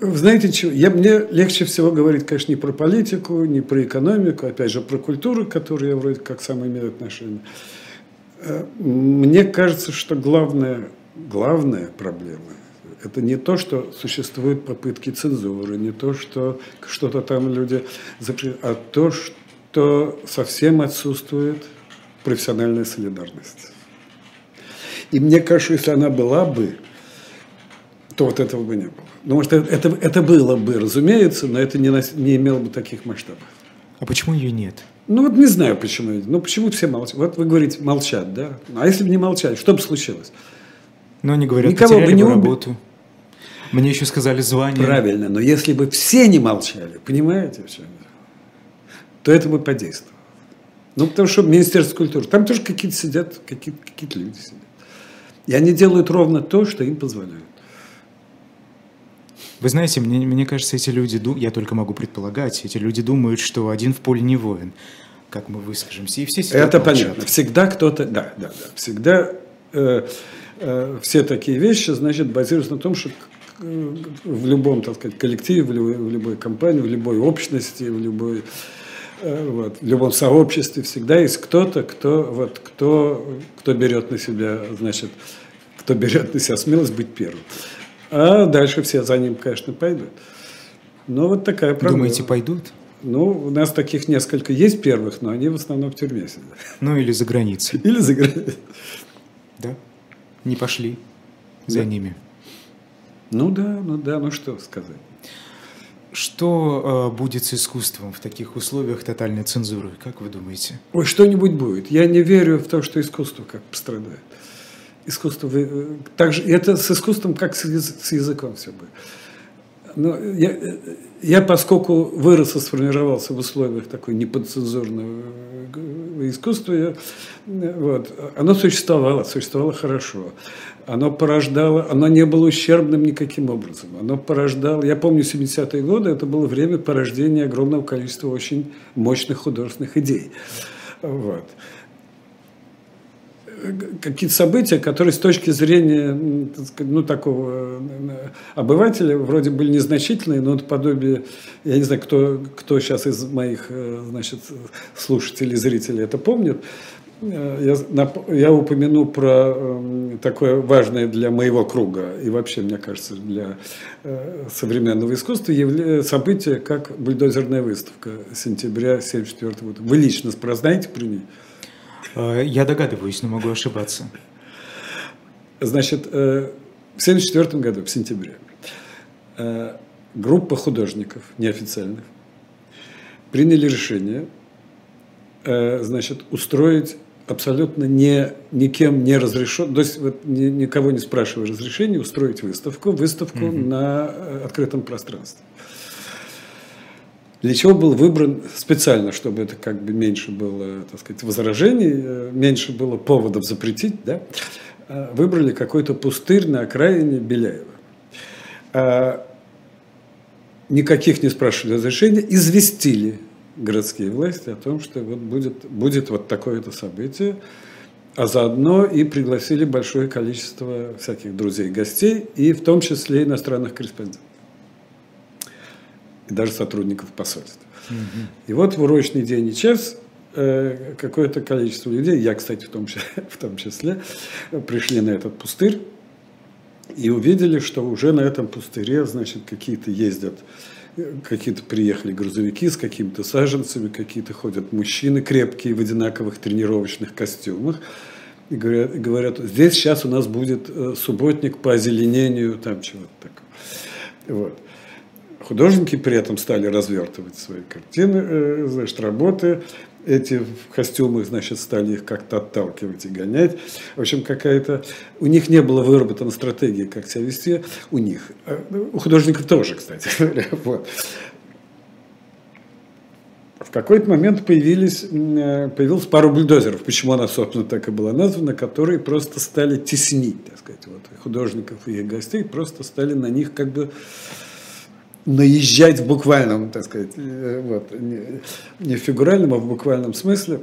Speaker 2: знаете что, я, мне легче всего говорить, конечно, не про политику, не про экономику, опять же, про культуру, к которой я вроде как сам имею отношение. Э, мне кажется, что главная, главная проблема – это не то, что существуют попытки цензуры, не то, что что-то там люди запрещают, а то, что совсем отсутствует профессиональная солидарность. И мне кажется, если она была бы, то вот этого бы не было. Ну, может, это, это было бы, разумеется, но это не, не имело бы таких масштабов.
Speaker 1: А почему ее нет?
Speaker 2: Ну, вот не знаю, почему. Ну, почему все молчат? Вот вы говорите, молчат, да? А если бы не молчали, что бы случилось?
Speaker 1: Но они говорят, Никого бы не убили. работу. Мне еще сказали звание.
Speaker 2: Правильно, но если бы все не молчали, понимаете, в чем то это бы подействовало. Ну, потому что Министерство культуры, там тоже какие-то сидят, какие-то какие люди сидят. И они делают ровно то, что им позволяют.
Speaker 1: Вы знаете, мне, мне кажется, эти люди, я только могу предполагать, эти люди думают, что один в поле не воин, как мы выскажемся, и все
Speaker 2: Это молчат. понятно. Всегда кто-то, да, да, да, всегда э, э, все такие вещи, значит, базируются на том, что в любом, так сказать, коллективе, в любой, в любой компании, в любой общности, в любой э, вот, в любом сообществе всегда есть кто-то, кто, вот, кто, кто берет на себя, значит, кто берет на себя смелость быть первым. А дальше все за ним, конечно, пойдут. Но вот такая проблема.
Speaker 1: Думаете, пойдут?
Speaker 2: Ну, у нас таких несколько есть первых, но они в основном в тюрьме сидят.
Speaker 1: Ну, или за границей.
Speaker 2: Или за границей.
Speaker 1: Да? Не пошли за да. ними.
Speaker 2: Ну да, ну да, ну что сказать.
Speaker 1: Что э, будет с искусством в таких условиях тотальной цензуры, как вы думаете?
Speaker 2: Ой, что-нибудь будет. Я не верю в то, что искусство как пострадает. Искусство, э, так же, это с искусством, как с, с языком все будет. Но я, я, поскольку вырос и сформировался в условиях такой неподцензурного э, искусства, я, вот, оно существовало, существовало хорошо оно порождало, оно не было ущербным никаким образом. Оно порождало, я помню 70-е годы, это было время порождения огромного количества очень мощных художественных идей. Вот. Какие-то события, которые с точки зрения ну, такого э, обывателя вроде были незначительные, но подобие, я не знаю, кто, кто сейчас из моих э, значит, слушателей, зрителей это помнит, я, я упомяну про эм, такое важное для моего круга и вообще, мне кажется, для э, современного искусства событие, как бульдозерная выставка сентября 1974 года. Вы лично знаете про нее?
Speaker 1: Э, я догадываюсь, но могу ошибаться.
Speaker 2: Значит, э, в 1974 году, в сентябре, группа художников неофициальных приняли решение значит, устроить абсолютно не, никем не разрешен, то есть вот, ни, никого не спрашивая разрешения, устроить выставку, выставку угу. на э, открытом пространстве. Для чего был выбран специально, чтобы это как бы меньше было, так сказать, возражений, э, меньше было поводов запретить, да? Э, выбрали какой-то пустырь на окраине Беляева. Никаких не спрашивали разрешения, известили городские власти о том, что вот будет, будет вот такое-то событие. а заодно и пригласили большое количество всяких друзей, гостей, и в том числе иностранных корреспондентов. И даже сотрудников посольства. Угу. И вот в урочный день и час э, какое-то количество людей, я, кстати, в том, числе, в том числе, пришли на этот пустырь и увидели, что уже на этом пустыре, значит, какие-то ездят какие-то приехали грузовики с какими-то саженцами, какие-то ходят мужчины крепкие в одинаковых тренировочных костюмах. И говорят, говорят, здесь сейчас у нас будет э, субботник по озеленению, там чего-то такого. Вот. Художники при этом стали развертывать свои картины, э, значит, работы эти в костюмах, значит, стали их как-то отталкивать и гонять. В общем, какая-то... У них не было выработана стратегии, как себя вести. У них. А, у художников тоже, кстати Вот. В какой-то момент появились, э, появилось пару бульдозеров, почему она, собственно, так и была названа, которые просто стали теснить, так сказать, вот, художников и их гостей, просто стали на них как бы наезжать в буквальном, так сказать, э, вот, не, не в фигуральном, а в буквальном смысле.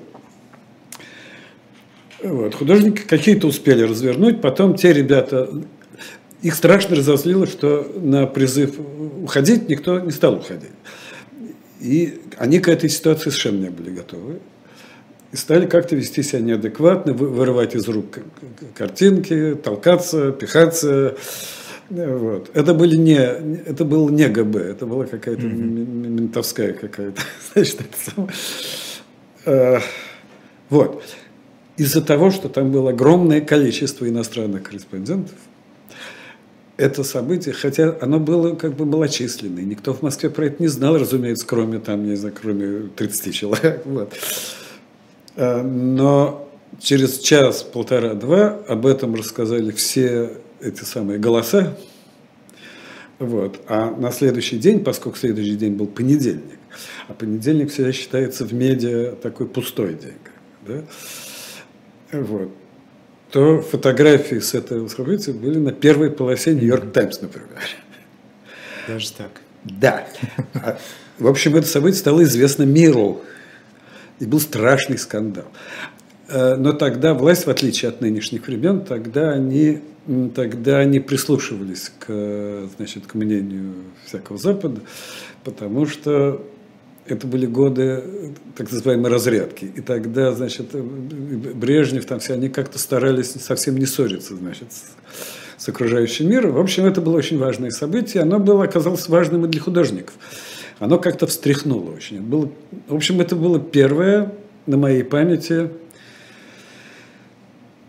Speaker 2: Вот, художники какие-то успели развернуть, потом те ребята, их страшно разозлило, что на призыв уходить никто не стал уходить. И они к этой ситуации совершенно не были готовы. И стали как-то вести себя неадекватно, вырывать из рук картинки, толкаться, пихаться, вот. Это, были не, это был не ГБ, это была какая-то mm-hmm. ментовская какая-то. Значит, это э, вот. Из-за того, что там было огромное количество иностранных корреспондентов, это событие, хотя оно было как бы малочисленное, никто в Москве про это не знал, разумеется, кроме там, не знаю, кроме 30 человек. Вот. Э, но через час, полтора-два об этом рассказали все эти самые голоса. Вот. А на следующий день, поскольку следующий день был понедельник, а понедельник всегда считается в медиа такой пустой день, да? вот, то фотографии с этого события были на первой полосе Нью-Йорк Таймс, например.
Speaker 1: Даже так.
Speaker 2: Да. А, в общем, это событие стало известно миру. И был страшный скандал. Э, но тогда власть, в отличие от нынешних времен, тогда они тогда они прислушивались к, значит, к мнению всякого Запада, потому что это были годы так называемой разрядки. И тогда, значит, Брежнев, там все, они как-то старались совсем не ссориться, значит, с, с окружающим миром. В общем, это было очень важное событие. Оно было, оказалось важным и для художников. Оно как-то встряхнуло очень. Было, в общем, это было первое на моей памяти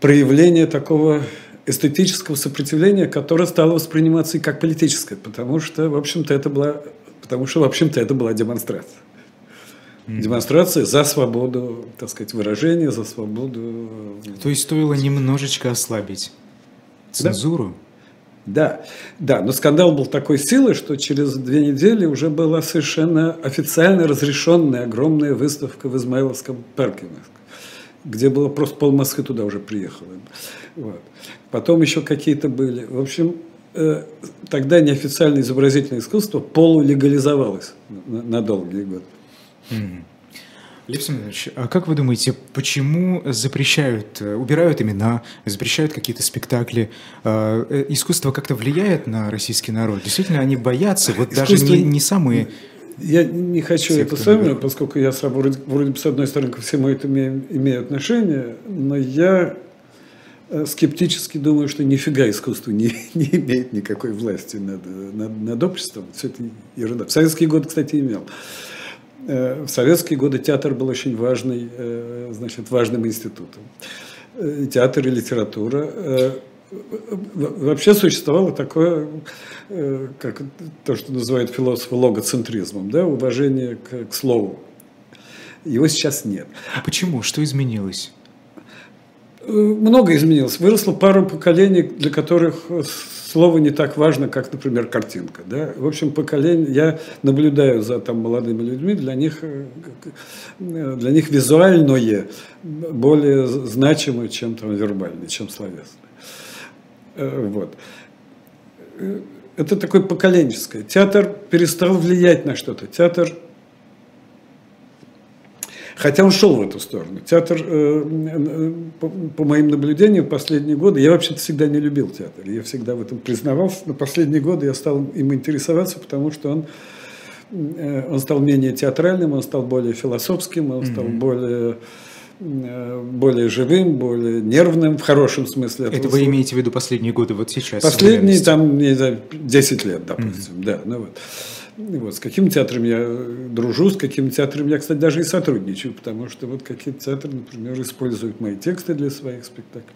Speaker 2: проявление такого эстетического сопротивления, которое стало восприниматься и как политическое, потому что, в общем-то, это была, потому что, в общем-то, это была демонстрация. Демонстрация за свободу, так сказать, выражения, за свободу.
Speaker 1: То есть стоило немножечко ослабить цензуру?
Speaker 2: Да, да, но скандал был такой силы, что через две недели уже была совершенно официально разрешенная огромная выставка в Измайловском парке, где было просто пол Москвы туда уже приехало. Вот. Потом еще какие-то были. В общем, э, тогда неофициальное изобразительное искусство полулегализовалось на, на долгие годы.
Speaker 1: Mm-hmm. Лев Семенович, а как вы думаете, почему запрещают, э, убирают имена, запрещают какие-то спектакли? Э, искусство как-то влияет на российский народ? Действительно, они боятся, вот искусство... даже не, не самые...
Speaker 2: Я не хочу Те, это самое, поскольку я вроде, вроде бы с одной стороны ко всему этому имею, имею отношение, но я Э, скептически думаю, что нифига искусство не, не имеет никакой власти над, над, над обществом. Все это ерунда. В советские годы, кстати, имел. Э, в советские годы театр был очень важный, э, значит, важным институтом. Театр и литература. Вообще существовало такое, как то, что называют философы логоцентризмом, да, уважение к, к слову. Его сейчас нет.
Speaker 1: А почему? Что изменилось?
Speaker 2: много изменилось. Выросло пару поколений, для которых слово не так важно, как, например, картинка. Да? В общем, поколение, я наблюдаю за там, молодыми людьми, для них, э, для них визуальное более значимо, чем там, вербальное, чем словесное. Э, вот. Э, это такое поколенческое. Театр перестал влиять на что-то. Театр Хотя он шел в эту сторону. Театр, э, по, моим наблюдениям, последние годы, я вообще-то всегда не любил театр. Я всегда в этом признавался. Но последние годы я стал им интересоваться, потому что он, он стал менее театральным, он стал более философским, он стал mm-hmm. более более живым, более нервным в хорошем смысле.
Speaker 1: Это вы имеете в виду последние годы, вот сейчас?
Speaker 2: Последние там, не знаю, 10 лет, допустим, mm-hmm. да. Ну вот. Вот, с каким театром я дружу, с каким театром я, кстати, даже и сотрудничаю, потому что вот какие-то театры, например, используют мои тексты для своих спектаклей.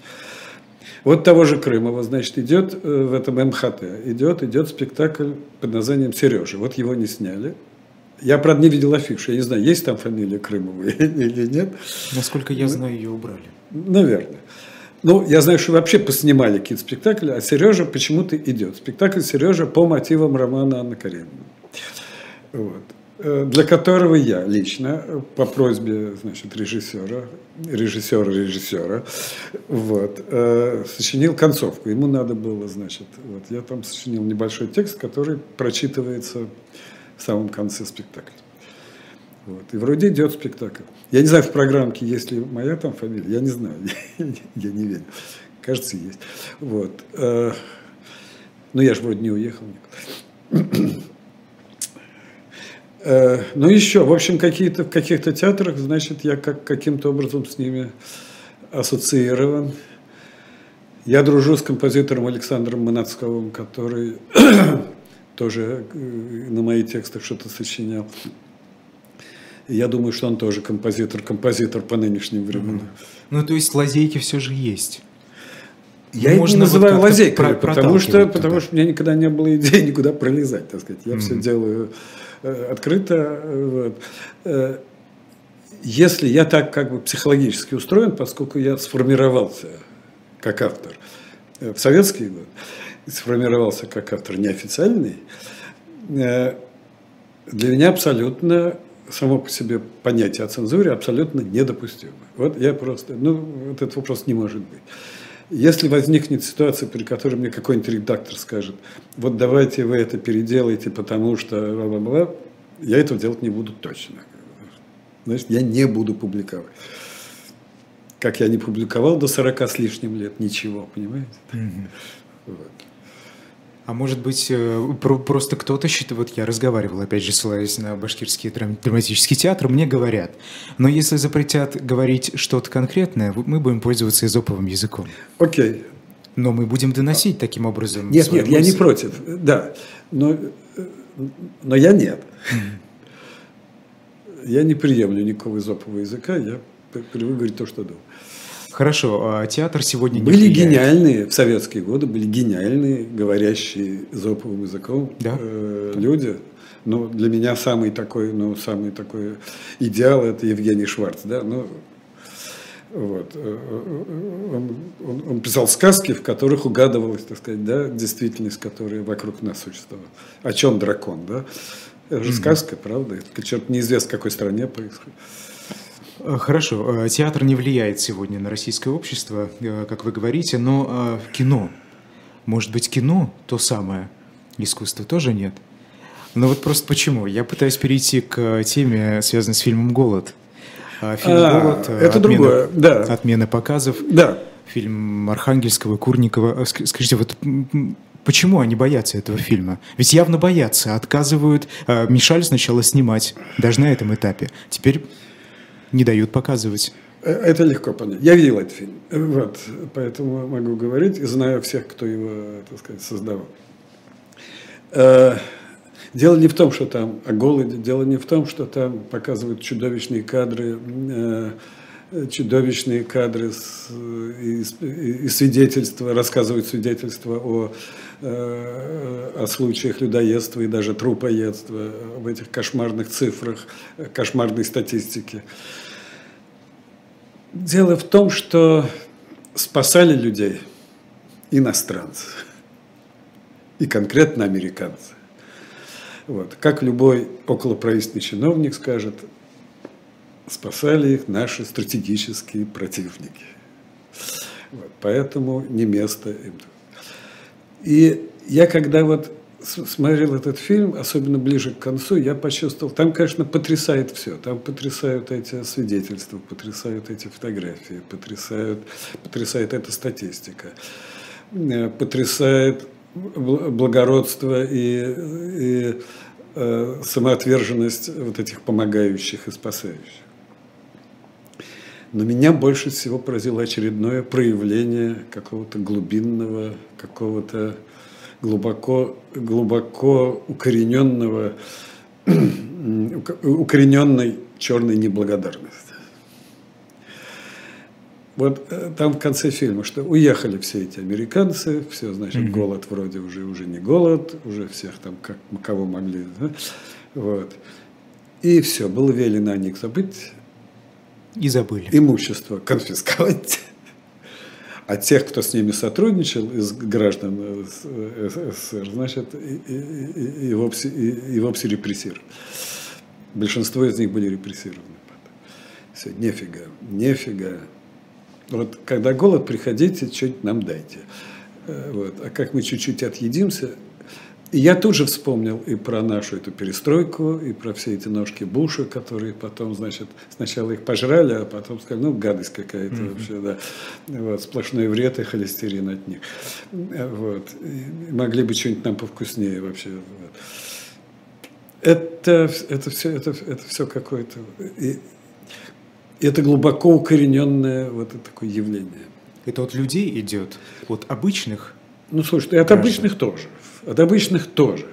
Speaker 2: Вот того же Крымова, значит, идет э, в этом МХТ, идет, идет спектакль под названием «Сережа». Вот его не сняли, я, правда, не видел афишу. Я не знаю, есть там фамилия Крымова или нет.
Speaker 1: Насколько я знаю, ее убрали.
Speaker 2: Наверное. Ну, я знаю, что вообще поснимали какие-то спектакли, а Сережа почему-то идет. Спектакль Сережа по мотивам романа Анны Карениной. Вот. Э, для которого я лично по просьбе значит, режиссера, режиссера, режиссера, вот, э, сочинил концовку. Ему надо было, значит, вот, я там сочинил небольшой текст, который прочитывается в самом конце спектакля. Вот. И вроде идет спектакль. Я не знаю, в программке есть ли моя там фамилия, я не знаю, я не верю. Кажется, есть. Вот. Э, но я же вроде не уехал никуда. Э, ну, еще, в общем, какие-то, в каких-то театрах, значит, я как, каким-то образом с ними ассоциирован. Я дружу с композитором Александром Манацковым, который тоже э, на мои тексты что-то сочинял. Я думаю, что он тоже композитор, композитор по нынешним временам.
Speaker 1: Ну, то есть лазейки все же есть.
Speaker 2: Я Можно не называю вот лазейками, потому что, потому что у меня никогда не было идеи никуда пролезать, так сказать. Я mm-hmm. все делаю э, открыто. Вот. Э, если я так как бы психологически устроен, поскольку я сформировался как автор в советские годы, сформировался как автор неофициальный, э, для меня абсолютно само по себе понятие о цензуре абсолютно недопустимо. Вот я просто, ну, вот этот вопрос не может быть. Если возникнет ситуация, при которой мне какой-нибудь редактор скажет, вот давайте вы это переделаете, потому что бла-бла-бла, я этого делать не буду точно. Значит, я не буду публиковать. Как я не публиковал до 40 с лишним лет ничего, понимаете? Mm-hmm.
Speaker 1: Вот. А может быть, э, просто кто-то считает, вот я разговаривал, опять же, ссылаясь на башкирский драматический театр, мне говорят, но если запретят говорить что-то конкретное, мы будем пользоваться изоповым языком.
Speaker 2: Окей. Okay.
Speaker 1: Но мы будем доносить таким образом.
Speaker 2: Нет, нет, мысль. я не против, да, но, но я нет. Я не приемлю никакого изопового языка, я привык говорить то, что думаю.
Speaker 1: Хорошо, а театр сегодня
Speaker 2: не Были гениальные, в советские годы были гениальные, говорящие зоповым языком да? э, люди. Но для меня самый такой, ну, самый такой идеал – это Евгений Шварц. Да? Ну, вот. Э, э, он, он, он писал сказки, в которых угадывалась, так сказать, да, действительность, которая вокруг нас существовала. О чем дракон, да? Это же mm-hmm. сказка, правда? Это черт неизвестно, в какой стране происходит.
Speaker 1: Э, хорошо, э, театр не влияет сегодня на российское общество, э, как вы говорите, но кино, может быть, кино то самое, искусство тоже нет? Но вот просто почему? Я пытаюсь перейти к теме, связанной с фильмом «Голод».
Speaker 2: Фильм а, «Голод», это отмена, другое, да.
Speaker 1: Отмена показов.
Speaker 2: Да.
Speaker 1: Фильм Архангельского, Курникова. Скажите, вот Почему они боятся этого фильма? Ведь явно боятся, отказывают, мешали сначала снимать, даже на этом этапе. Теперь не дают показывать.
Speaker 2: Э, это легко понять. Я видел этот фильм. Вот, поэтому могу говорить и знаю всех, кто его, так сказать, создавал. Э, дело не в том, что там о голоде, дело не в том, что там показывают чудовищные кадры, э, чудовищные кадры и свидетельства, рассказывают свидетельства о, о случаях людоедства и даже трупоедства, в этих кошмарных цифрах, кошмарной статистике. Дело в том, что спасали людей иностранцы и конкретно американцы. Вот. Как любой околоправительственный чиновник скажет, спасали их наши стратегические противники. Вот. Поэтому не место им. И я когда вот смотрел этот фильм, особенно ближе к концу, я почувствовал, там, конечно, потрясает все. Там потрясают эти свидетельства, потрясают эти фотографии, потрясают, потрясает эта статистика, э, потрясает благородство и, и э, самоотверженность вот этих помогающих и спасающих. Но меня больше всего поразило очередное проявление какого-то глубинного, какого-то глубоко, глубоко укорененного, укорененной черной неблагодарности. Вот э, там в конце фильма, что уехали все эти американцы, все, значит, mm-hmm. голод вроде уже, уже не голод, уже всех там, как, кого могли. Да? Вот. И все, было велено о них забыть.
Speaker 1: И забыли.
Speaker 2: Имущество конфисковать. А тех, кто с ними сотрудничал из граждан СССР, значит, и, и, вовсе, и, и вовсе репрессировали. Большинство из них были репрессированы. Все, нефига, нефига. Вот когда голод, приходите, что-нибудь нам дайте. Э, вот. А как мы чуть-чуть отъедимся, я тут же вспомнил и про нашу эту перестройку, и про все эти ножки Буша, которые потом, значит, сначала их пожрали, а потом сказали, ну, гадость какая-то mm-hmm. вообще, да. Вот, сплошной вред и холестерин от них. Вот. И могли бы что-нибудь нам повкуснее вообще. Вот. Это, это все, это, это все какое-то... И, это глубоко укорененное вот такое явление.
Speaker 1: Это от людей идет, от обычных
Speaker 2: ну, слушай, и от обычных тоже. От обычных тоже.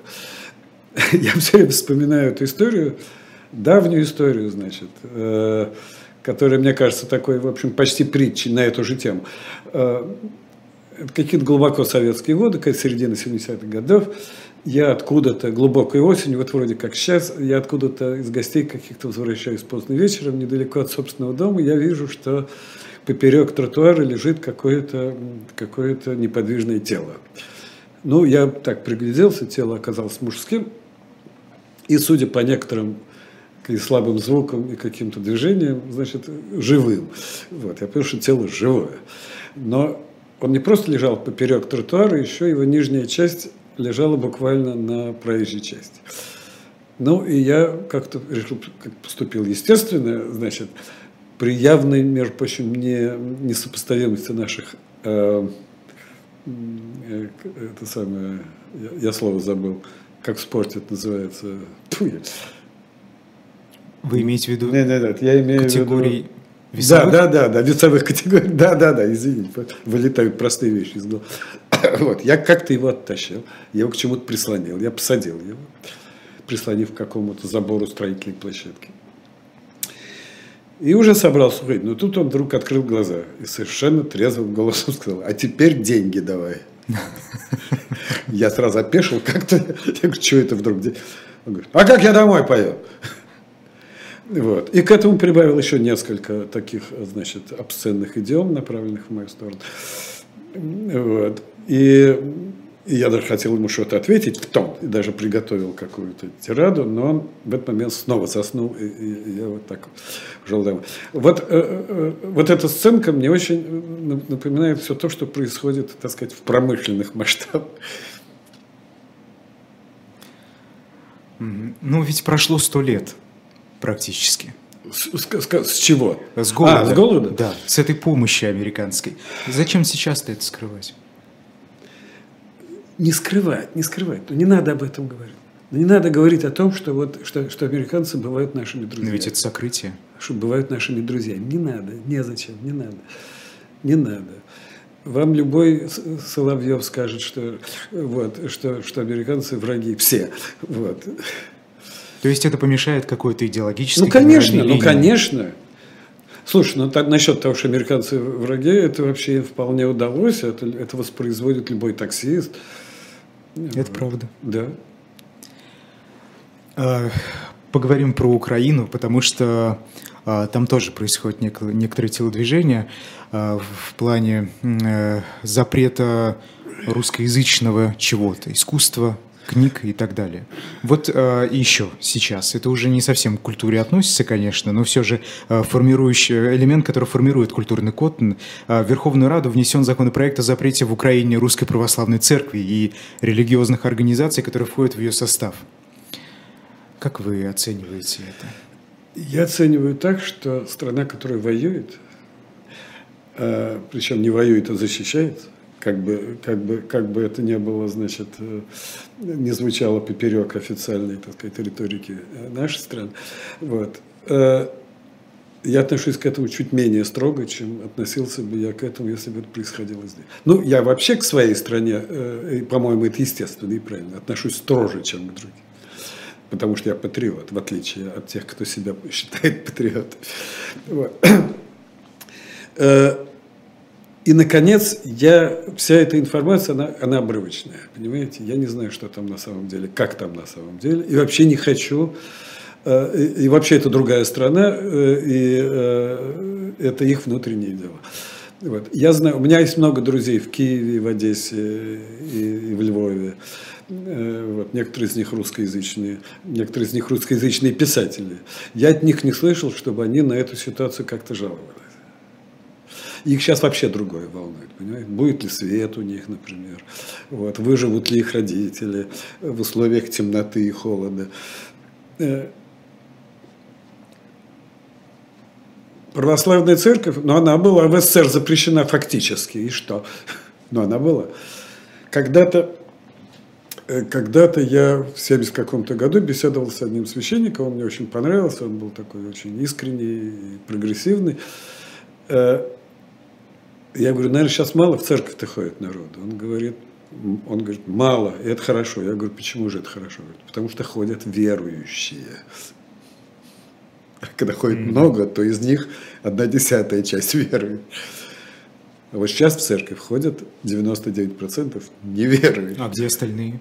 Speaker 2: Я все время вспоминаю эту историю, давнюю историю, значит, э, которая, мне кажется, такой, в общем, почти притчей на эту же тему. Э, какие-то глубоко советские годы, какая середина 70-х годов, я откуда-то глубокой осенью, вот вроде как сейчас, я откуда-то из гостей каких-то возвращаюсь поздно вечером, недалеко от собственного дома, я вижу, что поперек тротуара лежит какое-то какое неподвижное тело. Ну, я так пригляделся, тело оказалось мужским, и, судя по некоторым слабым звукам и каким-то движениям, значит, живым. Вот, я понял, что тело живое. Но он не просто лежал поперек тротуара, еще его нижняя часть лежала буквально на проезжей части. Ну, и я как-то решил, как поступил естественно, значит, при явной, между прочим, не, несопоставимости наших, э, это самое, я, я слово забыл, как в спорте это называется. Тьфу,
Speaker 1: Вы имеете в виду
Speaker 2: нет, нет, нет, я имею
Speaker 1: категории
Speaker 2: в виду...
Speaker 1: весовых?
Speaker 2: Да, да, да, да, весовых категорий. Да, да, да, извините, вылетают простые вещи из головы. Вот, я как-то его оттащил, я его к чему-то прислонил, я посадил его, прислонив к какому-то забору строительной площадки. И уже собрался уходить. Но тут он вдруг открыл глаза и совершенно трезвым голосом сказал, а теперь деньги давай. Я сразу опешил как-то. Я говорю, что это вдруг? Он говорит, а как я домой поеду? Вот. И к этому прибавил еще несколько таких, значит, обсценных идиом, направленных в мою сторону. Вот. И и я даже хотел ему что-то ответить в том, и даже приготовил какую-то тираду, но он в этот момент снова заснул, и, и я вот так жил домой. Вот, э, э, вот эта сценка мне очень напоминает все то, что происходит, так сказать, в промышленных масштабах.
Speaker 1: Ну, ведь прошло сто лет практически.
Speaker 2: С, с, с чего?
Speaker 1: С голода. А,
Speaker 2: с голода?
Speaker 1: Да, с этой помощи американской. Зачем сейчас-то это скрывать?
Speaker 2: Не скрывать, не скрывать. Ну, не надо об этом говорить. Ну, не надо говорить о том, что, вот, что, что американцы бывают нашими друзьями.
Speaker 1: Но ведь это сокрытие.
Speaker 2: Что бывают нашими друзьями. Не надо, незачем, не надо. Не надо. Вам любой Соловьев скажет, что, вот, что, что американцы враги все. Вот.
Speaker 1: То есть это помешает какой-то идеологической
Speaker 2: Ну, конечно, ну, конечно. Слушай, ну так, насчет того, что американцы враги, это вообще вполне удалось. Это, это воспроизводит любой таксист.
Speaker 1: Это правда.
Speaker 2: Да.
Speaker 1: А, поговорим про Украину, потому что а, там тоже происходит некоторые телодвижения а, в плане э, запрета русскоязычного чего-то, искусства, книг и так далее. Вот э, еще сейчас, это уже не совсем к культуре относится, конечно, но все же э, формирующий элемент, который формирует культурный код, э, в Верховную Раду внесен законопроект о запрете в Украине Русской Православной Церкви и религиозных организаций, которые входят в ее состав. Как вы оцениваете это?
Speaker 2: Я оцениваю так, что страна, которая воюет, э, причем не воюет, а защищает, как бы, как бы, как бы это не было, значит, э, не звучало поперек официальной, так сказать, риторики э, нашей страны. Вот. Э, я отношусь к этому чуть менее строго, чем относился бы я к этому, если бы это происходило здесь. Ну, я вообще к своей стране, по-моему, это естественно и правильно, отношусь строже, чем к другим. Потому что я патриот, в отличие от тех, кто себя считает патриотом. Вот. И, наконец, я, вся эта информация, она, она обрывочная, понимаете? Я не знаю, что там на самом деле, как там на самом деле, и вообще не хочу. Э, и, и вообще это другая страна, э, и э, это их внутренние дела. Вот. Я знаю, у меня есть много друзей в Киеве, в Одессе и, и в Львове. Вот, некоторые из них русскоязычные, некоторые из них русскоязычные писатели. Я от них не слышал, чтобы они на эту ситуацию как-то жаловались. Их сейчас вообще другое волнует, понимаете? Будет ли свет у них, например? Вот, выживут ли их родители в условиях темноты и холода? Э, православная церковь, но она была в СССР запрещена фактически. И что? Но она была. Когда-то э, когда-то я в 70 каком-то году беседовал с одним священником, он мне очень понравился, он был такой очень искренний прогрессивный. Я говорю, наверное, сейчас мало в церковь-то ходит народу. Он говорит, он говорит, мало, и это хорошо. Я говорю, почему же это хорошо? Говорит, потому что ходят верующие. Когда ходит mm-hmm. много, то из них одна десятая часть верует. А вот сейчас в церковь ходят 99% неверующих.
Speaker 1: А где остальные?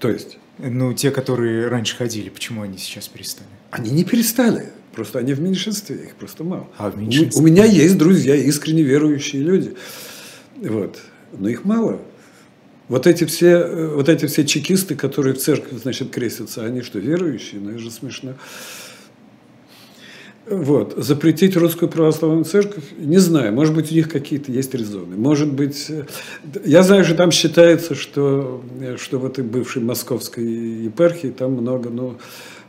Speaker 2: То есть?
Speaker 1: Ну, те, которые раньше ходили, почему они сейчас перестали?
Speaker 2: Они не перестали. Просто они в меньшинстве, их просто мало.
Speaker 1: А в меньшинстве?
Speaker 2: У, у меня есть друзья, искренне верующие люди. Вот. Но их мало. Вот эти все, вот эти все чекисты, которые в церкви, значит, крестятся, они что, верующие? Ну, это же смешно. Вот. Запретить русскую православную церковь, не знаю, может быть, у них какие-то есть резоны. Может быть, я знаю, что там считается, что, что в этой бывшей московской епархии там много, ну,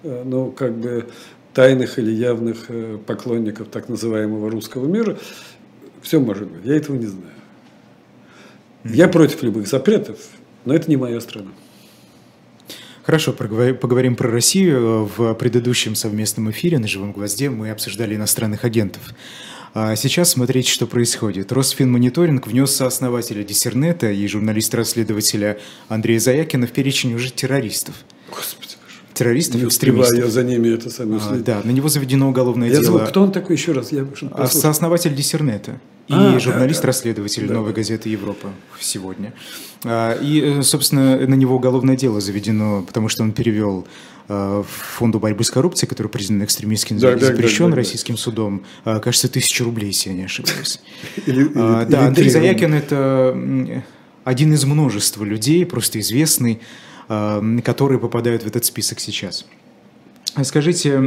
Speaker 2: ну как бы тайных или явных э, поклонников так называемого русского мира. Все может быть. Я этого не знаю. Я против любых запретов, но это не моя страна.
Speaker 1: Хорошо, поговорим про Россию. В предыдущем совместном эфире на «Живом гвозде» мы обсуждали иностранных агентов. А сейчас смотрите, что происходит. Росфинмониторинг внес сооснователя Диссернета и журналиста-расследователя Андрея Заякина в перечень уже террористов.
Speaker 2: Господи
Speaker 1: террористов, не экстремистов.
Speaker 2: я за ними это самое
Speaker 1: а, Да, на него заведено уголовное
Speaker 2: я
Speaker 1: дело.
Speaker 2: Забыл, кто он такой еще раз? Я,
Speaker 1: а, сооснователь Диссернета и а, журналист-расследователь да, «Новой да. газеты Европа» сегодня. А, и, э, собственно, на него уголовное дело заведено, потому что он перевел э, фонду борьбы с коррупцией, который признан экстремистским, да, запрещен да, да, российским да. судом, а, кажется, тысячу рублей, если я не ошибаюсь. Да, Андрей Заякин – это один из множества людей, просто известный, которые попадают в этот список сейчас. Скажите,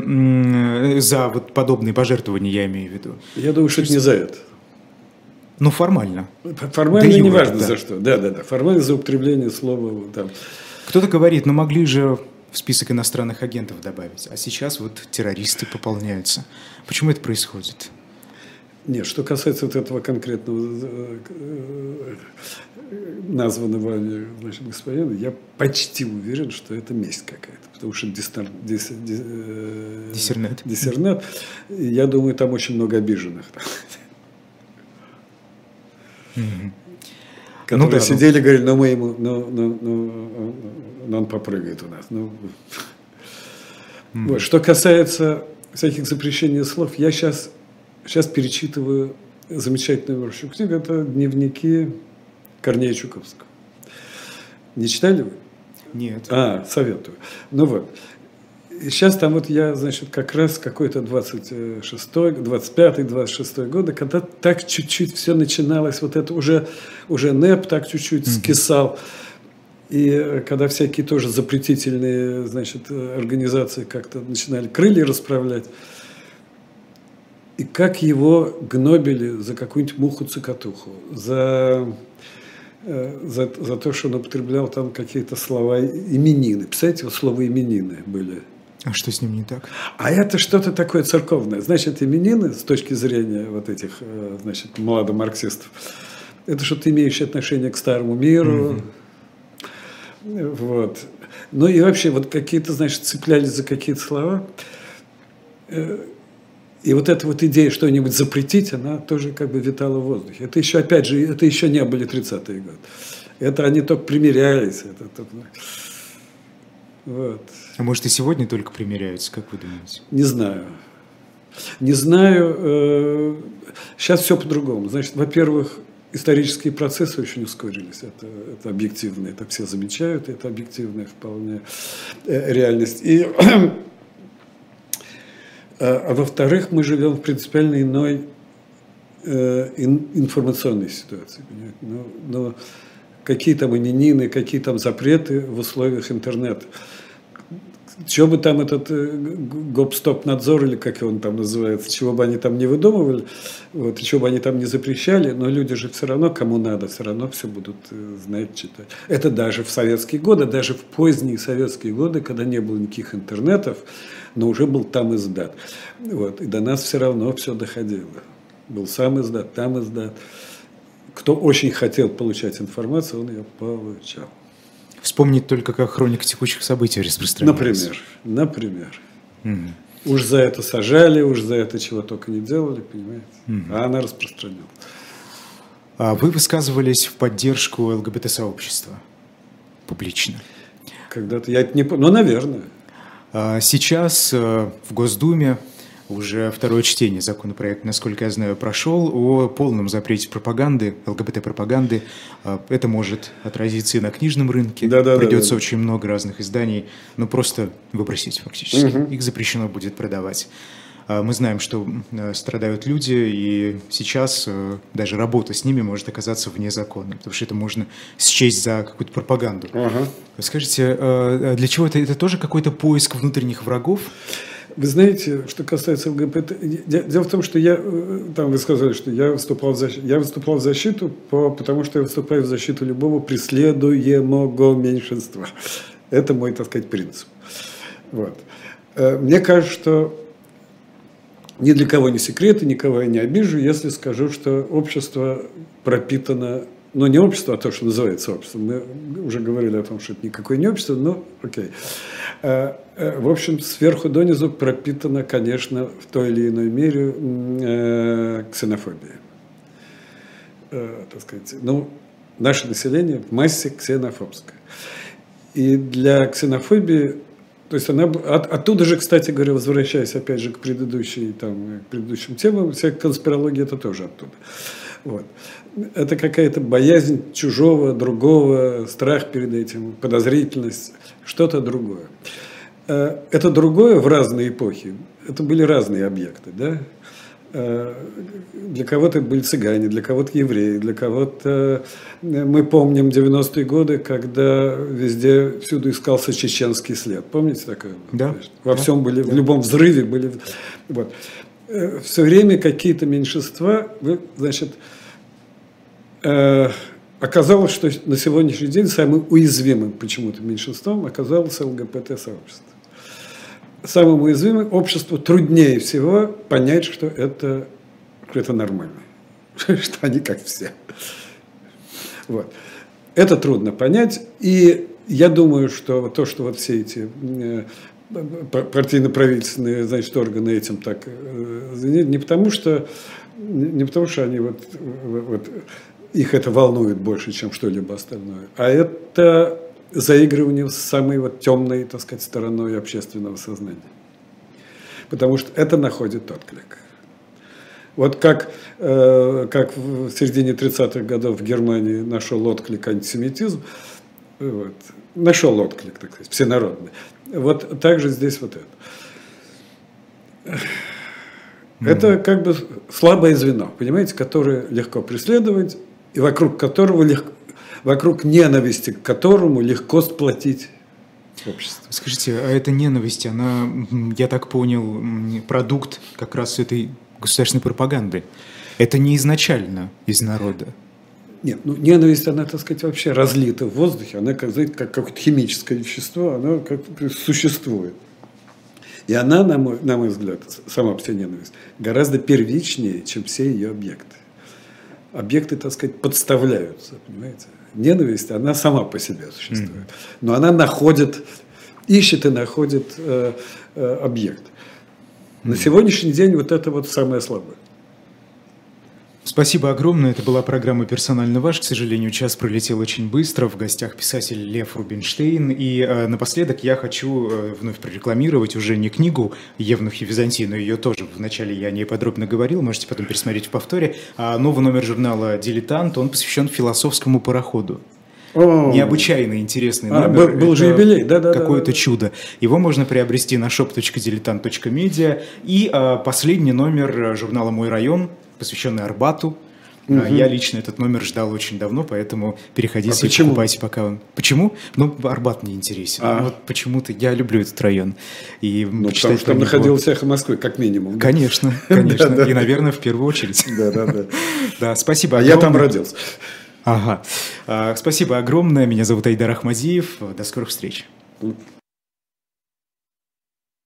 Speaker 1: за вот подобные пожертвования я имею в виду.
Speaker 2: Я думаю, что это не за это.
Speaker 1: Ну, формально.
Speaker 2: Формально да не важно да. за что. Да, да, да. Формально за употребление слова. Там.
Speaker 1: Кто-то говорит, ну могли же в список иностранных агентов добавить, а сейчас вот террористы пополняются. Почему это происходит?
Speaker 2: Нет, что касается вот этого конкретного э, названного вами значит, господина, я почти уверен, что это месть какая-то. Потому что диссер, дис, дис,
Speaker 1: э, диссернет.
Speaker 2: диссернет, я думаю, там очень много обиженных.
Speaker 1: Mm-hmm.
Speaker 2: Которые ну, да, сидели и говорили, ну мы ему, ну, ну, ну, ну он попрыгает у нас. Ну. Mm-hmm. Вот. Что касается всяких запрещений слов, я сейчас, сейчас перечитываю замечательную вашу книгу, это дневники Корнея Чуковского. Не читали вы?
Speaker 1: Нет.
Speaker 2: А, советую. Ну вот. И сейчас там вот я, значит, как раз какой-то 26 25 26 годы, когда так чуть-чуть все начиналось, вот это уже, уже НЭП так чуть-чуть скисал. И когда всякие тоже запретительные значит, организации как-то начинали крылья расправлять, и как его гнобили за какую-нибудь муху-цикатуху, за, э, за, за то, что он употреблял там какие-то слова именины. Представляете, вот слово именины были.
Speaker 1: А что с ним не так?
Speaker 2: А это что-то такое церковное. Значит, именины с точки зрения вот этих, э, значит, молодомарксистов, это что-то имеющее отношение к старому миру. Mm-hmm. Вот. Ну и вообще вот какие-то, значит, цеплялись за какие-то слова. И вот эта вот идея что-нибудь запретить, она тоже как бы витала в воздухе. Это еще, опять же, это еще не были 30-е годы. Это они только примерялись. Это только...
Speaker 1: Вот. А может и сегодня только примеряются, как вы думаете?
Speaker 2: Не знаю. Не знаю. Сейчас э, все по-другому. Значит, во-первых, исторические процессы очень ускорились. Это, это объективно, это все замечают, это объективная вполне э, реальность. И А, а во-вторых, мы живем в принципиально иной э, информационной ситуации. Но, но какие там именины, какие там запреты в условиях интернета. Чего бы там этот э, гоп-стоп-надзор, или как он там называется, чего бы они там не выдумывали, вот, чего бы они там не запрещали, но люди же все равно, кому надо, все равно все будут э, знать, читать. Это даже в советские годы, даже в поздние советские годы, когда не было никаких интернетов, но уже был там издат. Вот, и до нас все равно все доходило. Был сам издат, там издат. Кто очень хотел получать информацию, он ее получал.
Speaker 1: Вспомнить только, как хроника текущих событий распространялась.
Speaker 2: Например. Например. Угу. Уж за это сажали, уж за это чего только не делали, понимаете. Угу. А она распространялась.
Speaker 1: А вы высказывались в поддержку ЛГБТ-сообщества публично.
Speaker 2: Когда-то я это не помню. Ну, наверное.
Speaker 1: А сейчас э, в Госдуме уже второе чтение законопроекта, насколько я знаю, прошел о полном запрете пропаганды, ЛГБТ-пропаганды. А, это может отразиться и на книжном рынке. Да, да, Придется да, да. очень много разных изданий, но просто выбросить фактически. Угу. Их запрещено будет продавать. А, мы знаем, что э, страдают люди, и сейчас э, даже работа с ними может оказаться вне закона, потому что это можно счесть за какую-то пропаганду. Ага. Скажите, э, для чего это? Это тоже какой-то поиск внутренних врагов?
Speaker 2: Вы знаете, что касается ЛГБТ, дело в том, что я, там вы сказали, что я выступал в защиту, я выступал в защиту, по, потому что я выступаю в защиту любого преследуемого меньшинства. Это мой, так сказать, принцип. Вот. Мне кажется, что ни для кого не секрет, и никого я не обижу, если скажу, что общество пропитано, ну не общество, а то, что называется обществом. Мы уже говорили о том, что это никакое не общество, но окей. А, э, в общем, сверху донизу пропитано, конечно, в той или иной мере э, ксенофобия. Э, так сказать, ну, наше население в массе ксенофобское. И для ксенофобии то есть она от, оттуда же, кстати говоря, возвращаясь опять же к предыдущей там к предыдущим темам, вся конспирология это тоже оттуда. Вот. Это какая-то боязнь чужого, другого, страх перед этим, подозрительность, что-то другое. Э, это другое в разные эпохи. Это были разные объекты, да? Э, для кого-то были цыгане, для кого-то евреи, для кого-то... Э, мы помним 90-е годы, когда везде, всюду искался чеченский след. Помните такое?
Speaker 1: Да.
Speaker 2: Во
Speaker 1: да.
Speaker 2: всем были, да. в любом взрыве были... Вот. Э, Все время какие-то меньшинства, значит, оказалось, что на сегодняшний день самым уязвимым почему-то меньшинством оказалось ЛГБТ-сообщество самым уязвимым обществу труднее всего понять, что это, что это нормально, что они как все. Вот. Это трудно понять, и я думаю, что то, что вот все эти э, партийно-правительственные значит, органы этим так э, не потому что не потому что они вот, вот их это волнует больше, чем что-либо остальное, а это заигрыванию с самой вот темной, так сказать, стороной общественного сознания. Потому что это находит отклик. Вот как, э, как в середине 30-х годов в Германии нашел отклик антисемитизм, вот, нашел отклик, так сказать, всенародный. Вот так же здесь вот это. Это как бы слабое звено, понимаете, которое легко преследовать, и вокруг которого легко, вокруг ненависти к которому легко сплотить общество.
Speaker 1: Скажите, а эта ненависть, она, я так понял, продукт как раз этой государственной пропаганды. Это не изначально из народа.
Speaker 2: Нет, ну ненависть, она, так сказать, вообще разлита в воздухе, она, как, знаете, как какое-то химическое вещество, она как существует. И она, на мой, на мой взгляд, сама себе ненависть, гораздо первичнее, чем все ее объекты. Объекты, так сказать, подставляются, понимаете? Ненависть, она сама по себе существует. Но она находит, ищет и находит э, э, объект. На сегодняшний день вот это вот самое слабое.
Speaker 1: Спасибо огромное. Это была программа «Персонально ваш». К сожалению, час пролетел очень быстро. В гостях писатель Лев Рубинштейн. И э, напоследок я хочу э, вновь прорекламировать уже не книгу «Евнух и Византии», но ее тоже вначале я не подробно говорил, можете потом пересмотреть в повторе, а новый номер журнала «Дилетант», он посвящен философскому пароходу. О, Необычайно интересный а, номер.
Speaker 2: Был, был же юбилей, да, да.
Speaker 1: Какое-то
Speaker 2: да, да.
Speaker 1: чудо. Его можно приобрести на shop.diletant.media. И а, последний номер журнала «Мой район», посвященный Арбату. Угу. Я лично этот номер ждал очень давно, поэтому переходите а и почему? покупайте, пока он. Почему? Ну, Арбат мне интересен. А. Вот почему-то я люблю этот район. И
Speaker 2: ну, потому что там находился эхо Москвы, как минимум.
Speaker 1: Конечно, конечно. И, наверное, в первую очередь.
Speaker 2: Да, да, да.
Speaker 1: Да, спасибо.
Speaker 2: А я там родился.
Speaker 1: Ага. А, спасибо огромное. Меня зовут Айдар Ахмадиев. До скорых встреч.